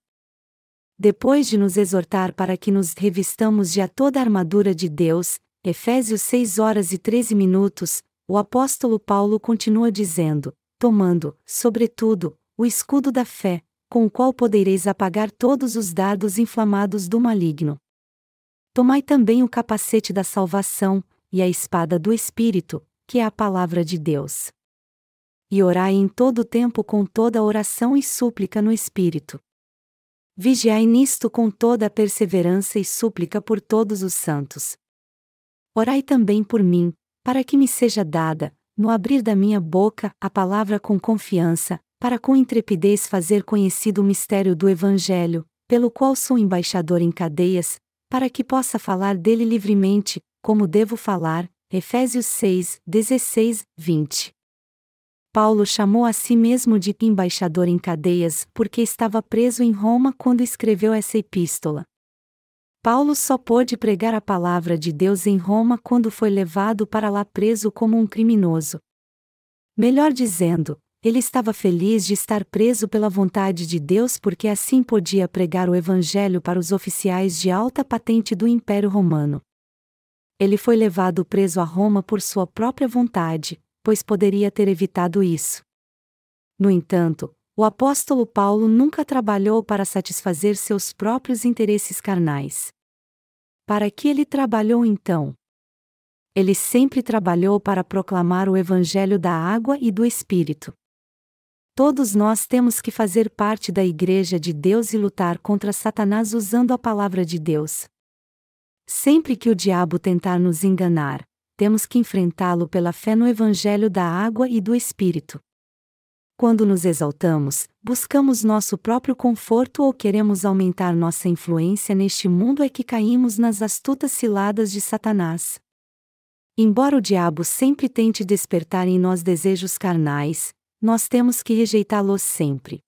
Depois de nos exortar para que nos revistamos de a toda a armadura de Deus, Efésios 6 horas e 13 minutos, o apóstolo Paulo continua dizendo: tomando, sobretudo, o escudo da fé, com o qual podereis apagar todos os dardos inflamados do maligno. Tomai também o capacete da salvação, e a espada do Espírito, que é a palavra de Deus. E orai em todo o tempo com toda oração e súplica no Espírito. Vigiai nisto com toda a perseverança e súplica por todos os santos. Orai também por mim, para que me seja dada, no abrir da minha boca, a palavra com confiança, para com intrepidez fazer conhecido o mistério do Evangelho, pelo qual sou embaixador em cadeias, para que possa falar dele livremente, como devo falar. Efésios 6, 16, 20. Paulo chamou a si mesmo de embaixador em cadeias porque estava preso em Roma quando escreveu essa epístola. Paulo só pôde pregar a palavra de Deus em Roma quando foi levado para lá preso como um criminoso. Melhor dizendo, ele estava feliz de estar preso pela vontade de Deus porque assim podia pregar o Evangelho para os oficiais de alta patente do Império Romano. Ele foi levado preso a Roma por sua própria vontade, pois poderia ter evitado isso. No entanto, o apóstolo Paulo nunca trabalhou para satisfazer seus próprios interesses carnais. Para que ele trabalhou então? Ele sempre trabalhou para proclamar o Evangelho da água e do Espírito. Todos nós temos que fazer parte da Igreja de Deus e lutar contra Satanás usando a palavra de Deus. Sempre que o diabo tentar nos enganar, temos que enfrentá-lo pela fé no Evangelho da água e do Espírito. Quando nos exaltamos, buscamos nosso próprio conforto ou queremos aumentar nossa influência neste mundo é que caímos nas astutas ciladas de Satanás. Embora o diabo sempre tente despertar em nós desejos carnais, nós temos que rejeitá-los sempre.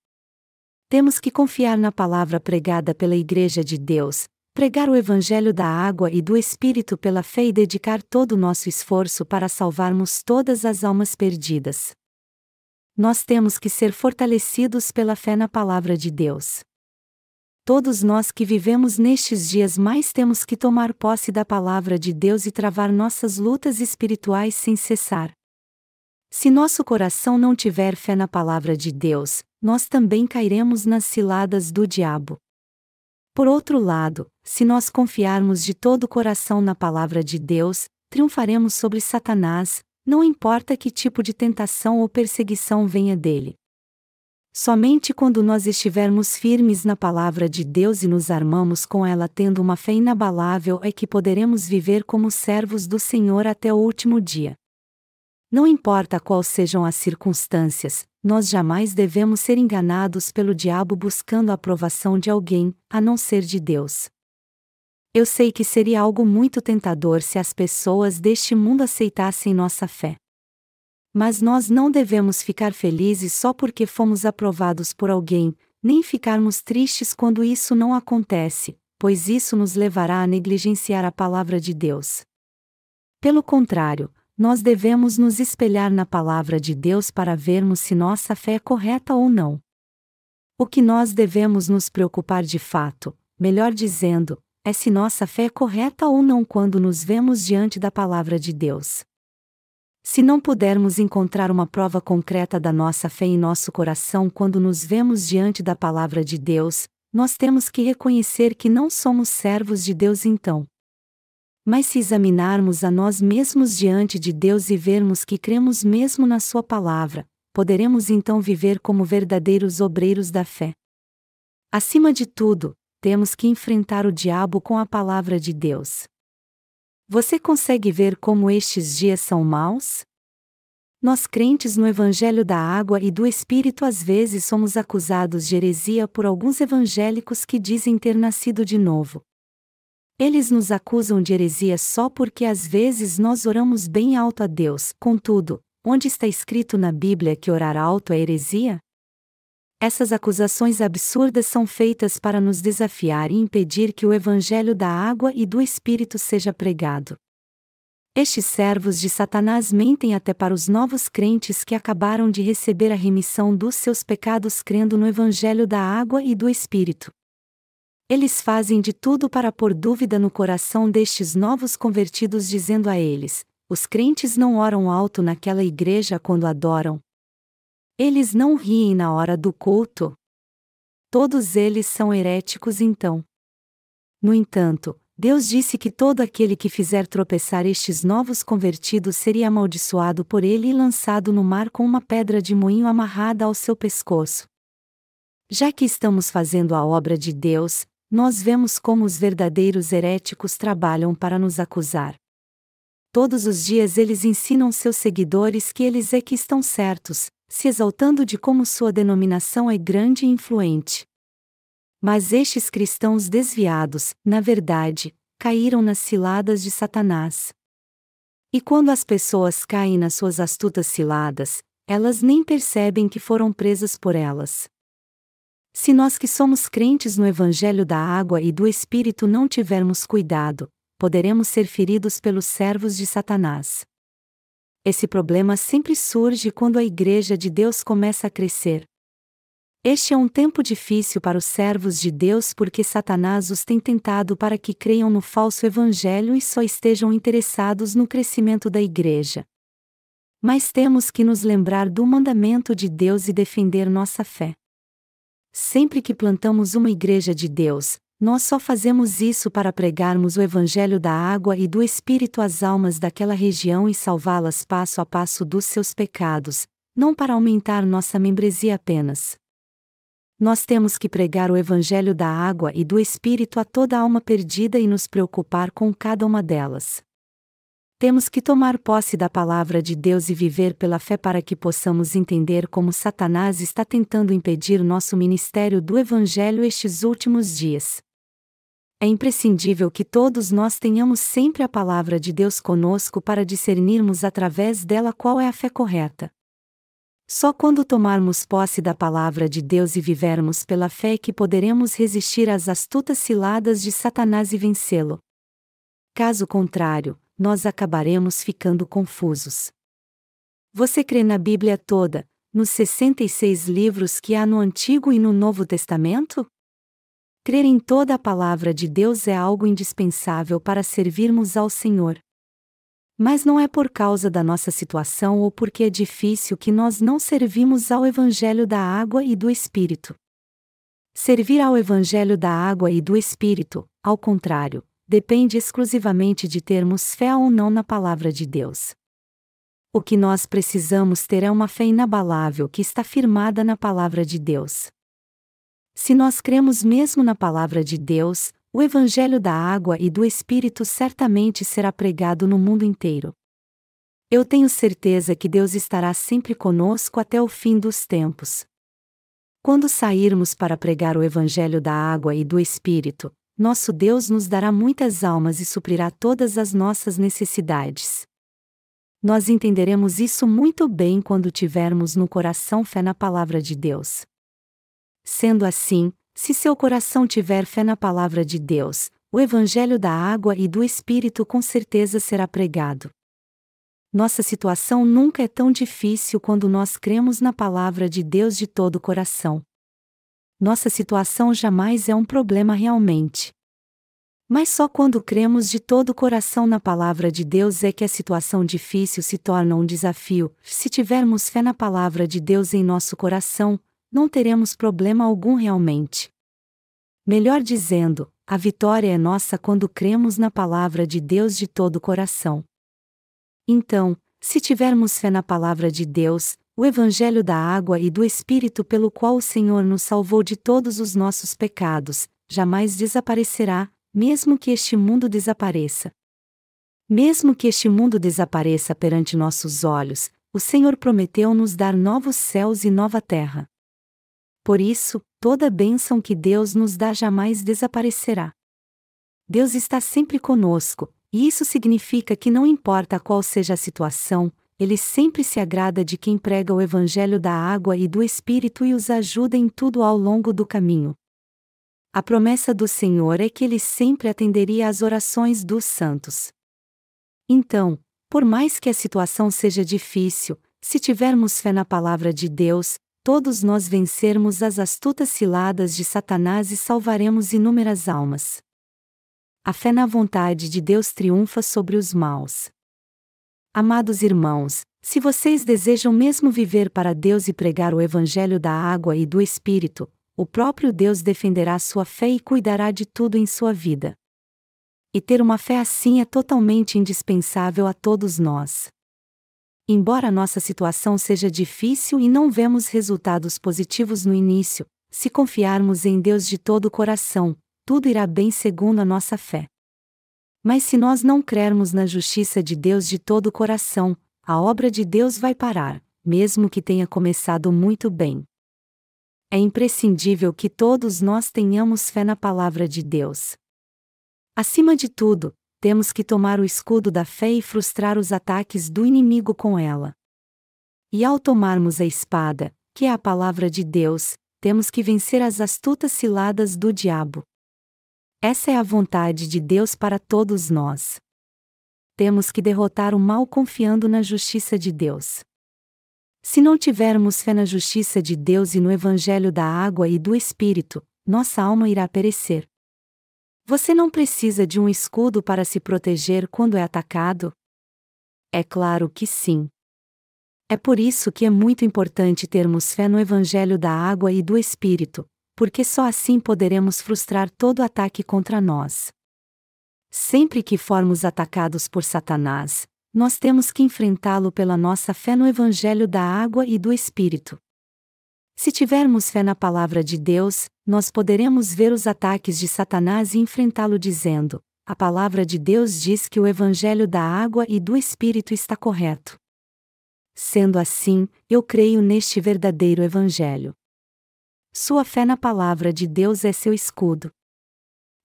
Temos que confiar na palavra pregada pela Igreja de Deus, pregar o Evangelho da água e do Espírito pela fé e dedicar todo o nosso esforço para salvarmos todas as almas perdidas nós temos que ser fortalecidos pela fé na palavra de Deus. Todos nós que vivemos nestes dias mais temos que tomar posse da palavra de Deus e travar nossas lutas espirituais sem cessar. Se nosso coração não tiver fé na palavra de Deus, nós também cairemos nas ciladas do diabo. Por outro lado, se nós confiarmos de todo o coração na palavra de Deus, triunfaremos sobre Satanás, não importa que tipo de tentação ou perseguição venha dele. Somente quando nós estivermos firmes na palavra de Deus e nos armamos com ela tendo uma fé inabalável é que poderemos viver como servos do Senhor até o último dia. Não importa quais sejam as circunstâncias, nós jamais devemos ser enganados pelo diabo buscando a aprovação de alguém, a não ser de Deus. Eu sei que seria algo muito tentador se as pessoas deste mundo aceitassem nossa fé. Mas nós não devemos ficar felizes só porque fomos aprovados por alguém, nem ficarmos tristes quando isso não acontece, pois isso nos levará a negligenciar a palavra de Deus. Pelo contrário, nós devemos nos espelhar na palavra de Deus para vermos se nossa fé é correta ou não. O que nós devemos nos preocupar de fato, melhor dizendo, é se nossa fé é correta ou não quando nos vemos diante da palavra de Deus. Se não pudermos encontrar uma prova concreta da nossa fé em nosso coração quando nos vemos diante da palavra de Deus, nós temos que reconhecer que não somos servos de Deus então. Mas se examinarmos a nós mesmos diante de Deus e vermos que cremos mesmo na Sua palavra, poderemos então viver como verdadeiros obreiros da fé. Acima de tudo, temos que enfrentar o diabo com a palavra de Deus. Você consegue ver como estes dias são maus? Nós crentes no Evangelho da Água e do Espírito às vezes somos acusados de heresia por alguns evangélicos que dizem ter nascido de novo. Eles nos acusam de heresia só porque às vezes nós oramos bem alto a Deus, contudo, onde está escrito na Bíblia que orar alto é heresia? Essas acusações absurdas são feitas para nos desafiar e impedir que o Evangelho da água e do Espírito seja pregado. Estes servos de Satanás mentem até para os novos crentes que acabaram de receber a remissão dos seus pecados crendo no Evangelho da água e do Espírito. Eles fazem de tudo para pôr dúvida no coração destes novos convertidos, dizendo a eles: os crentes não oram alto naquela igreja quando adoram, eles não riem na hora do culto. Todos eles são heréticos então. No entanto, Deus disse que todo aquele que fizer tropeçar estes novos convertidos seria amaldiçoado por ele e lançado no mar com uma pedra de moinho amarrada ao seu pescoço. Já que estamos fazendo a obra de Deus, nós vemos como os verdadeiros heréticos trabalham para nos acusar. Todos os dias eles ensinam seus seguidores que eles é que estão certos, se exaltando de como sua denominação é grande e influente. Mas estes cristãos desviados, na verdade, caíram nas ciladas de Satanás. E quando as pessoas caem nas suas astutas ciladas, elas nem percebem que foram presas por elas. Se nós que somos crentes no Evangelho da Água e do Espírito não tivermos cuidado, poderemos ser feridos pelos servos de Satanás. Esse problema sempre surge quando a Igreja de Deus começa a crescer. Este é um tempo difícil para os servos de Deus porque Satanás os tem tentado para que creiam no falso evangelho e só estejam interessados no crescimento da Igreja. Mas temos que nos lembrar do mandamento de Deus e defender nossa fé. Sempre que plantamos uma Igreja de Deus, nós só fazemos isso para pregarmos o Evangelho da água e do Espírito às almas daquela região e salvá-las passo a passo dos seus pecados, não para aumentar nossa membresia apenas. Nós temos que pregar o Evangelho da água e do Espírito a toda alma perdida e nos preocupar com cada uma delas. Temos que tomar posse da palavra de Deus e viver pela fé para que possamos entender como Satanás está tentando impedir nosso ministério do Evangelho estes últimos dias. É imprescindível que todos nós tenhamos sempre a palavra de Deus conosco para discernirmos através dela qual é a fé correta. Só quando tomarmos posse da palavra de Deus e vivermos pela fé que poderemos resistir às astutas ciladas de Satanás e vencê-lo. Caso contrário, nós acabaremos ficando confusos. Você crê na Bíblia toda, nos 66 livros que há no Antigo e no Novo Testamento? Crer em toda a palavra de Deus é algo indispensável para servirmos ao Senhor. Mas não é por causa da nossa situação ou porque é difícil que nós não servimos ao Evangelho da água e do Espírito. Servir ao Evangelho da água e do Espírito, ao contrário, depende exclusivamente de termos fé ou não na palavra de Deus. O que nós precisamos ter é uma fé inabalável que está firmada na palavra de Deus. Se nós cremos mesmo na palavra de Deus, o Evangelho da água e do Espírito certamente será pregado no mundo inteiro. Eu tenho certeza que Deus estará sempre conosco até o fim dos tempos. Quando sairmos para pregar o Evangelho da água e do Espírito, nosso Deus nos dará muitas almas e suprirá todas as nossas necessidades. Nós entenderemos isso muito bem quando tivermos no coração fé na palavra de Deus. Sendo assim, se seu coração tiver fé na palavra de Deus, o Evangelho da água e do Espírito com certeza será pregado. Nossa situação nunca é tão difícil quando nós cremos na palavra de Deus de todo o coração. Nossa situação jamais é um problema realmente. Mas só quando cremos de todo o coração na palavra de Deus é que a situação difícil se torna um desafio. Se tivermos fé na palavra de Deus em nosso coração, não teremos problema algum realmente. Melhor dizendo, a vitória é nossa quando cremos na palavra de Deus de todo o coração. Então, se tivermos fé na palavra de Deus, o Evangelho da água e do Espírito pelo qual o Senhor nos salvou de todos os nossos pecados, jamais desaparecerá, mesmo que este mundo desapareça. Mesmo que este mundo desapareça perante nossos olhos, o Senhor prometeu nos dar novos céus e nova terra. Por isso, toda bênção que Deus nos dá jamais desaparecerá. Deus está sempre conosco, e isso significa que não importa qual seja a situação, ele sempre se agrada de quem prega o Evangelho da água e do Espírito e os ajuda em tudo ao longo do caminho. A promessa do Senhor é que ele sempre atenderia às orações dos santos. Então, por mais que a situação seja difícil, se tivermos fé na palavra de Deus, todos nós vencermos as astutas ciladas de Satanás e salvaremos inúmeras almas. A fé na vontade de Deus triunfa sobre os maus. Amados irmãos, se vocês desejam mesmo viver para Deus e pregar o Evangelho da água e do Espírito, o próprio Deus defenderá sua fé e cuidará de tudo em sua vida. E ter uma fé assim é totalmente indispensável a todos nós. Embora nossa situação seja difícil e não vemos resultados positivos no início, se confiarmos em Deus de todo o coração, tudo irá bem segundo a nossa fé. Mas se nós não crermos na justiça de Deus de todo o coração, a obra de Deus vai parar, mesmo que tenha começado muito bem. É imprescindível que todos nós tenhamos fé na palavra de Deus. Acima de tudo, temos que tomar o escudo da fé e frustrar os ataques do inimigo com ela. E ao tomarmos a espada, que é a palavra de Deus, temos que vencer as astutas ciladas do diabo. Essa é a vontade de Deus para todos nós. Temos que derrotar o mal confiando na justiça de Deus. Se não tivermos fé na justiça de Deus e no Evangelho da água e do Espírito, nossa alma irá perecer. Você não precisa de um escudo para se proteger quando é atacado? É claro que sim. É por isso que é muito importante termos fé no Evangelho da água e do Espírito, porque só assim poderemos frustrar todo ataque contra nós. Sempre que formos atacados por Satanás, nós temos que enfrentá-lo pela nossa fé no Evangelho da água e do Espírito. Se tivermos fé na palavra de Deus, nós poderemos ver os ataques de Satanás e enfrentá-lo dizendo: A palavra de Deus diz que o evangelho da água e do Espírito está correto. Sendo assim, eu creio neste verdadeiro evangelho. Sua fé na palavra de Deus é seu escudo.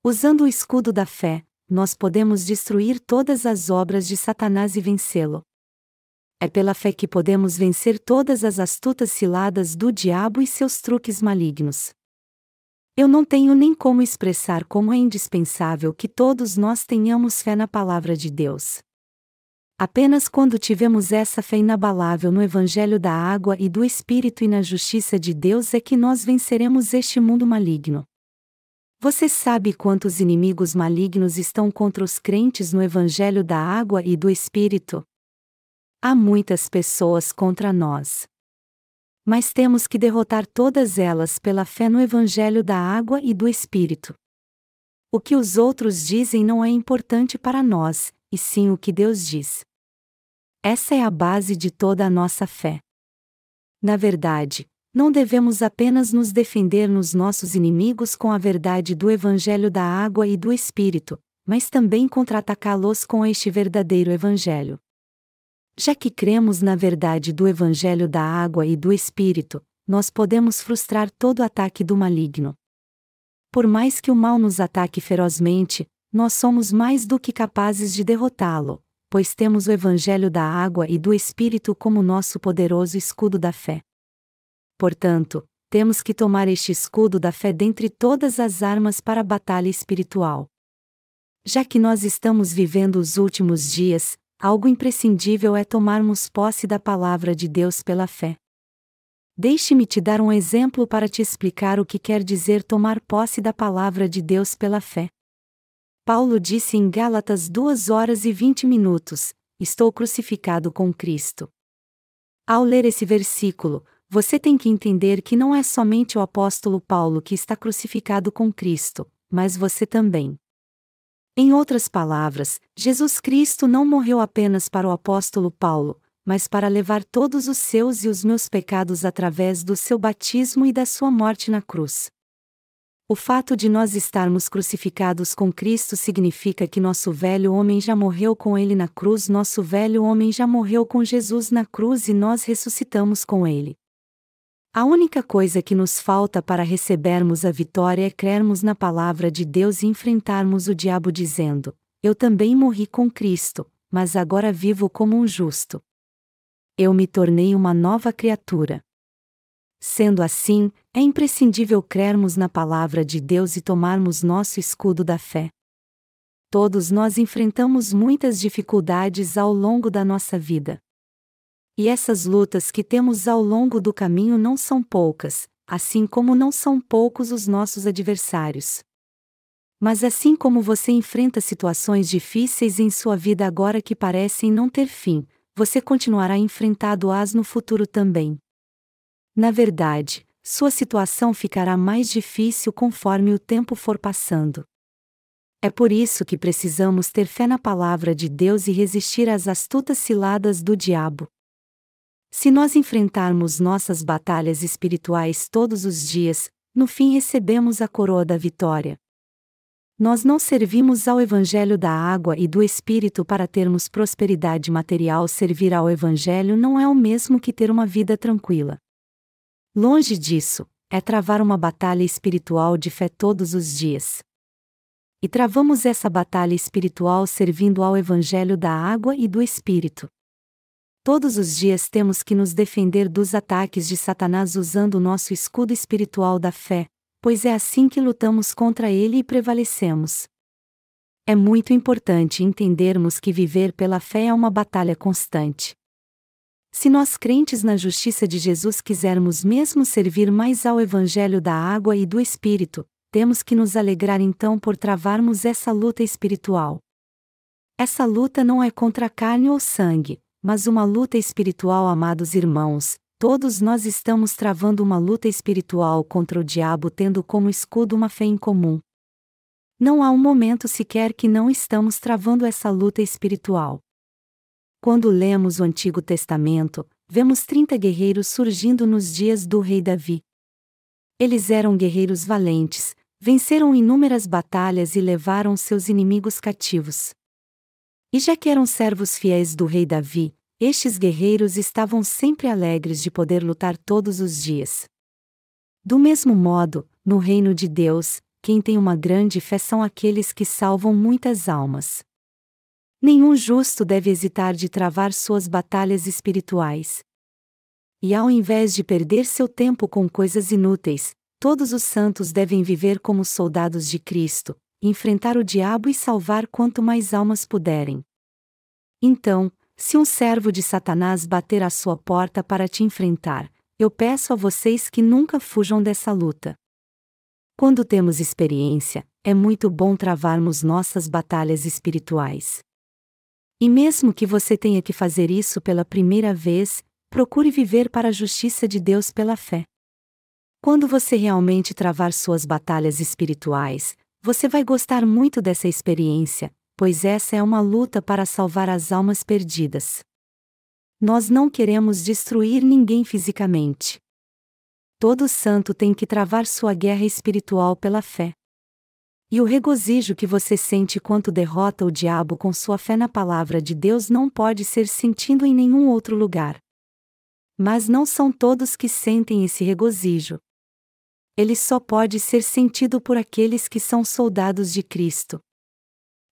Usando o escudo da fé, nós podemos destruir todas as obras de Satanás e vencê-lo. É pela fé que podemos vencer todas as astutas ciladas do diabo e seus truques malignos. Eu não tenho nem como expressar como é indispensável que todos nós tenhamos fé na palavra de Deus. Apenas quando tivemos essa fé inabalável no Evangelho da água e do Espírito e na justiça de Deus é que nós venceremos este mundo maligno. Você sabe quantos inimigos malignos estão contra os crentes no Evangelho da água e do Espírito? Há muitas pessoas contra nós. Mas temos que derrotar todas elas pela fé no Evangelho da água e do Espírito. O que os outros dizem não é importante para nós, e sim o que Deus diz. Essa é a base de toda a nossa fé. Na verdade, não devemos apenas nos defender nos nossos inimigos com a verdade do Evangelho da água e do Espírito, mas também contra-atacá-los com este verdadeiro Evangelho. Já que cremos na verdade do Evangelho da água e do Espírito, nós podemos frustrar todo ataque do maligno. por mais que o mal nos ataque ferozmente, nós somos mais do que capazes de derrotá-lo, pois temos o Evangelho da água e do Espírito como nosso poderoso escudo da fé. Portanto, temos que tomar este escudo da fé dentre todas as armas para a batalha espiritual. Já que nós estamos vivendo os últimos dias, algo imprescindível é tomarmos posse da palavra de Deus pela fé. Deixe-me te dar um exemplo para te explicar o que quer dizer tomar posse da palavra de Deus pela fé. Paulo disse em Gálatas 2 horas e 20 minutos: Estou crucificado com Cristo. Ao ler esse versículo, você tem que entender que não é somente o apóstolo Paulo que está crucificado com Cristo, mas você também. Em outras palavras, Jesus Cristo não morreu apenas para o apóstolo Paulo, mas para levar todos os seus e os meus pecados através do seu batismo e da sua morte na cruz. O fato de nós estarmos crucificados com Cristo significa que nosso velho homem já morreu com ele na cruz, nosso velho homem já morreu com Jesus na cruz e nós ressuscitamos com ele. A única coisa que nos falta para recebermos a vitória é crermos na palavra de Deus e enfrentarmos o diabo dizendo: Eu também morri com Cristo, mas agora vivo como um justo eu me tornei uma nova criatura. Sendo assim, é imprescindível crermos na palavra de Deus e tomarmos nosso escudo da fé. Todos nós enfrentamos muitas dificuldades ao longo da nossa vida. E essas lutas que temos ao longo do caminho não são poucas, assim como não são poucos os nossos adversários. Mas assim como você enfrenta situações difíceis em sua vida agora que parecem não ter fim, você continuará enfrentando-as no futuro também. Na verdade, sua situação ficará mais difícil conforme o tempo for passando. É por isso que precisamos ter fé na palavra de Deus e resistir às astutas ciladas do diabo. Se nós enfrentarmos nossas batalhas espirituais todos os dias, no fim recebemos a coroa da vitória. Nós não servimos ao Evangelho da água e do Espírito para termos prosperidade material. Servir ao Evangelho não é o mesmo que ter uma vida tranquila. Longe disso, é travar uma batalha espiritual de fé todos os dias. E travamos essa batalha espiritual servindo ao Evangelho da água e do Espírito. Todos os dias temos que nos defender dos ataques de Satanás usando o nosso escudo espiritual da fé, pois é assim que lutamos contra ele e prevalecemos. É muito importante entendermos que viver pela fé é uma batalha constante. Se nós crentes na justiça de Jesus quisermos mesmo servir mais ao Evangelho da água e do Espírito, temos que nos alegrar então por travarmos essa luta espiritual. Essa luta não é contra carne ou sangue, mas uma luta espiritual, amados irmãos, Todos nós estamos travando uma luta espiritual contra o diabo tendo como escudo uma fé em comum. Não há um momento sequer que não estamos travando essa luta espiritual. Quando lemos o Antigo Testamento, vemos 30 guerreiros surgindo nos dias do rei Davi. Eles eram guerreiros valentes, venceram inúmeras batalhas e levaram seus inimigos cativos. E já que eram servos fiéis do rei Davi, estes guerreiros estavam sempre alegres de poder lutar todos os dias. Do mesmo modo, no reino de Deus, quem tem uma grande fé são aqueles que salvam muitas almas. Nenhum justo deve hesitar de travar suas batalhas espirituais. E ao invés de perder seu tempo com coisas inúteis, todos os santos devem viver como soldados de Cristo, enfrentar o diabo e salvar quanto mais almas puderem. Então, se um servo de Satanás bater à sua porta para te enfrentar, eu peço a vocês que nunca fujam dessa luta. Quando temos experiência, é muito bom travarmos nossas batalhas espirituais. E mesmo que você tenha que fazer isso pela primeira vez, procure viver para a justiça de Deus pela fé. Quando você realmente travar suas batalhas espirituais, você vai gostar muito dessa experiência, pois essa é uma luta para salvar as almas perdidas. Nós não queremos destruir ninguém fisicamente. Todo santo tem que travar sua guerra espiritual pela fé. E o regozijo que você sente quanto derrota o diabo com sua fé na palavra de Deus não pode ser sentido em nenhum outro lugar. Mas não são todos que sentem esse regozijo. ele só pode ser sentido por aqueles que são soldados de Cristo.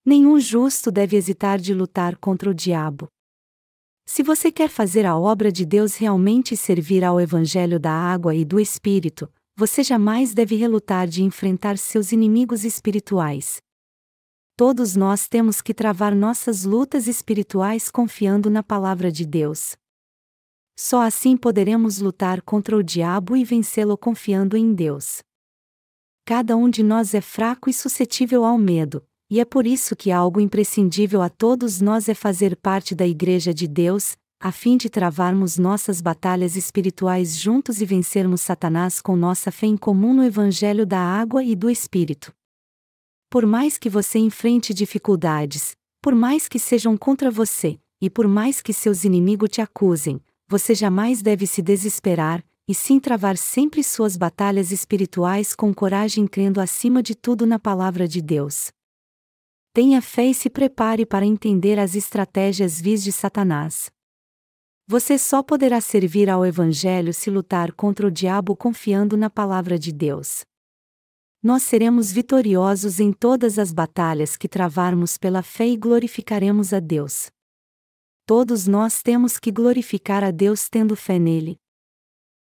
Nenhum justo deve hesitar de lutar contra o diabo. Se você quer fazer a obra de Deus realmente servir ao Evangelho da água e do Espírito, você jamais deve relutar de enfrentar seus inimigos espirituais. Todos nós temos que travar nossas lutas espirituais confiando na Palavra de Deus. Só assim poderemos lutar contra o diabo e vencê-lo confiando em Deus. Cada um de nós é fraco e suscetível ao medo, e é por isso que algo imprescindível a todos nós é fazer parte da Igreja de Deus, a fim de travarmos nossas batalhas espirituais juntos e vencermos Satanás com nossa fé em comum no Evangelho da Água e do Espírito. Por mais que você enfrente dificuldades, por mais que sejam contra você, e por mais que seus inimigos te acusem, você jamais deve se desesperar, e sim travar sempre suas batalhas espirituais com coragem crendo acima de tudo na palavra de Deus. Tenha fé e se prepare para entender as estratégias vis de Satanás. Você só poderá servir ao Evangelho se lutar contra o diabo confiando na palavra de Deus. Nós seremos vitoriosos em todas as batalhas que travarmos pela fé e glorificaremos a Deus. Todos nós temos que glorificar a Deus tendo fé nele.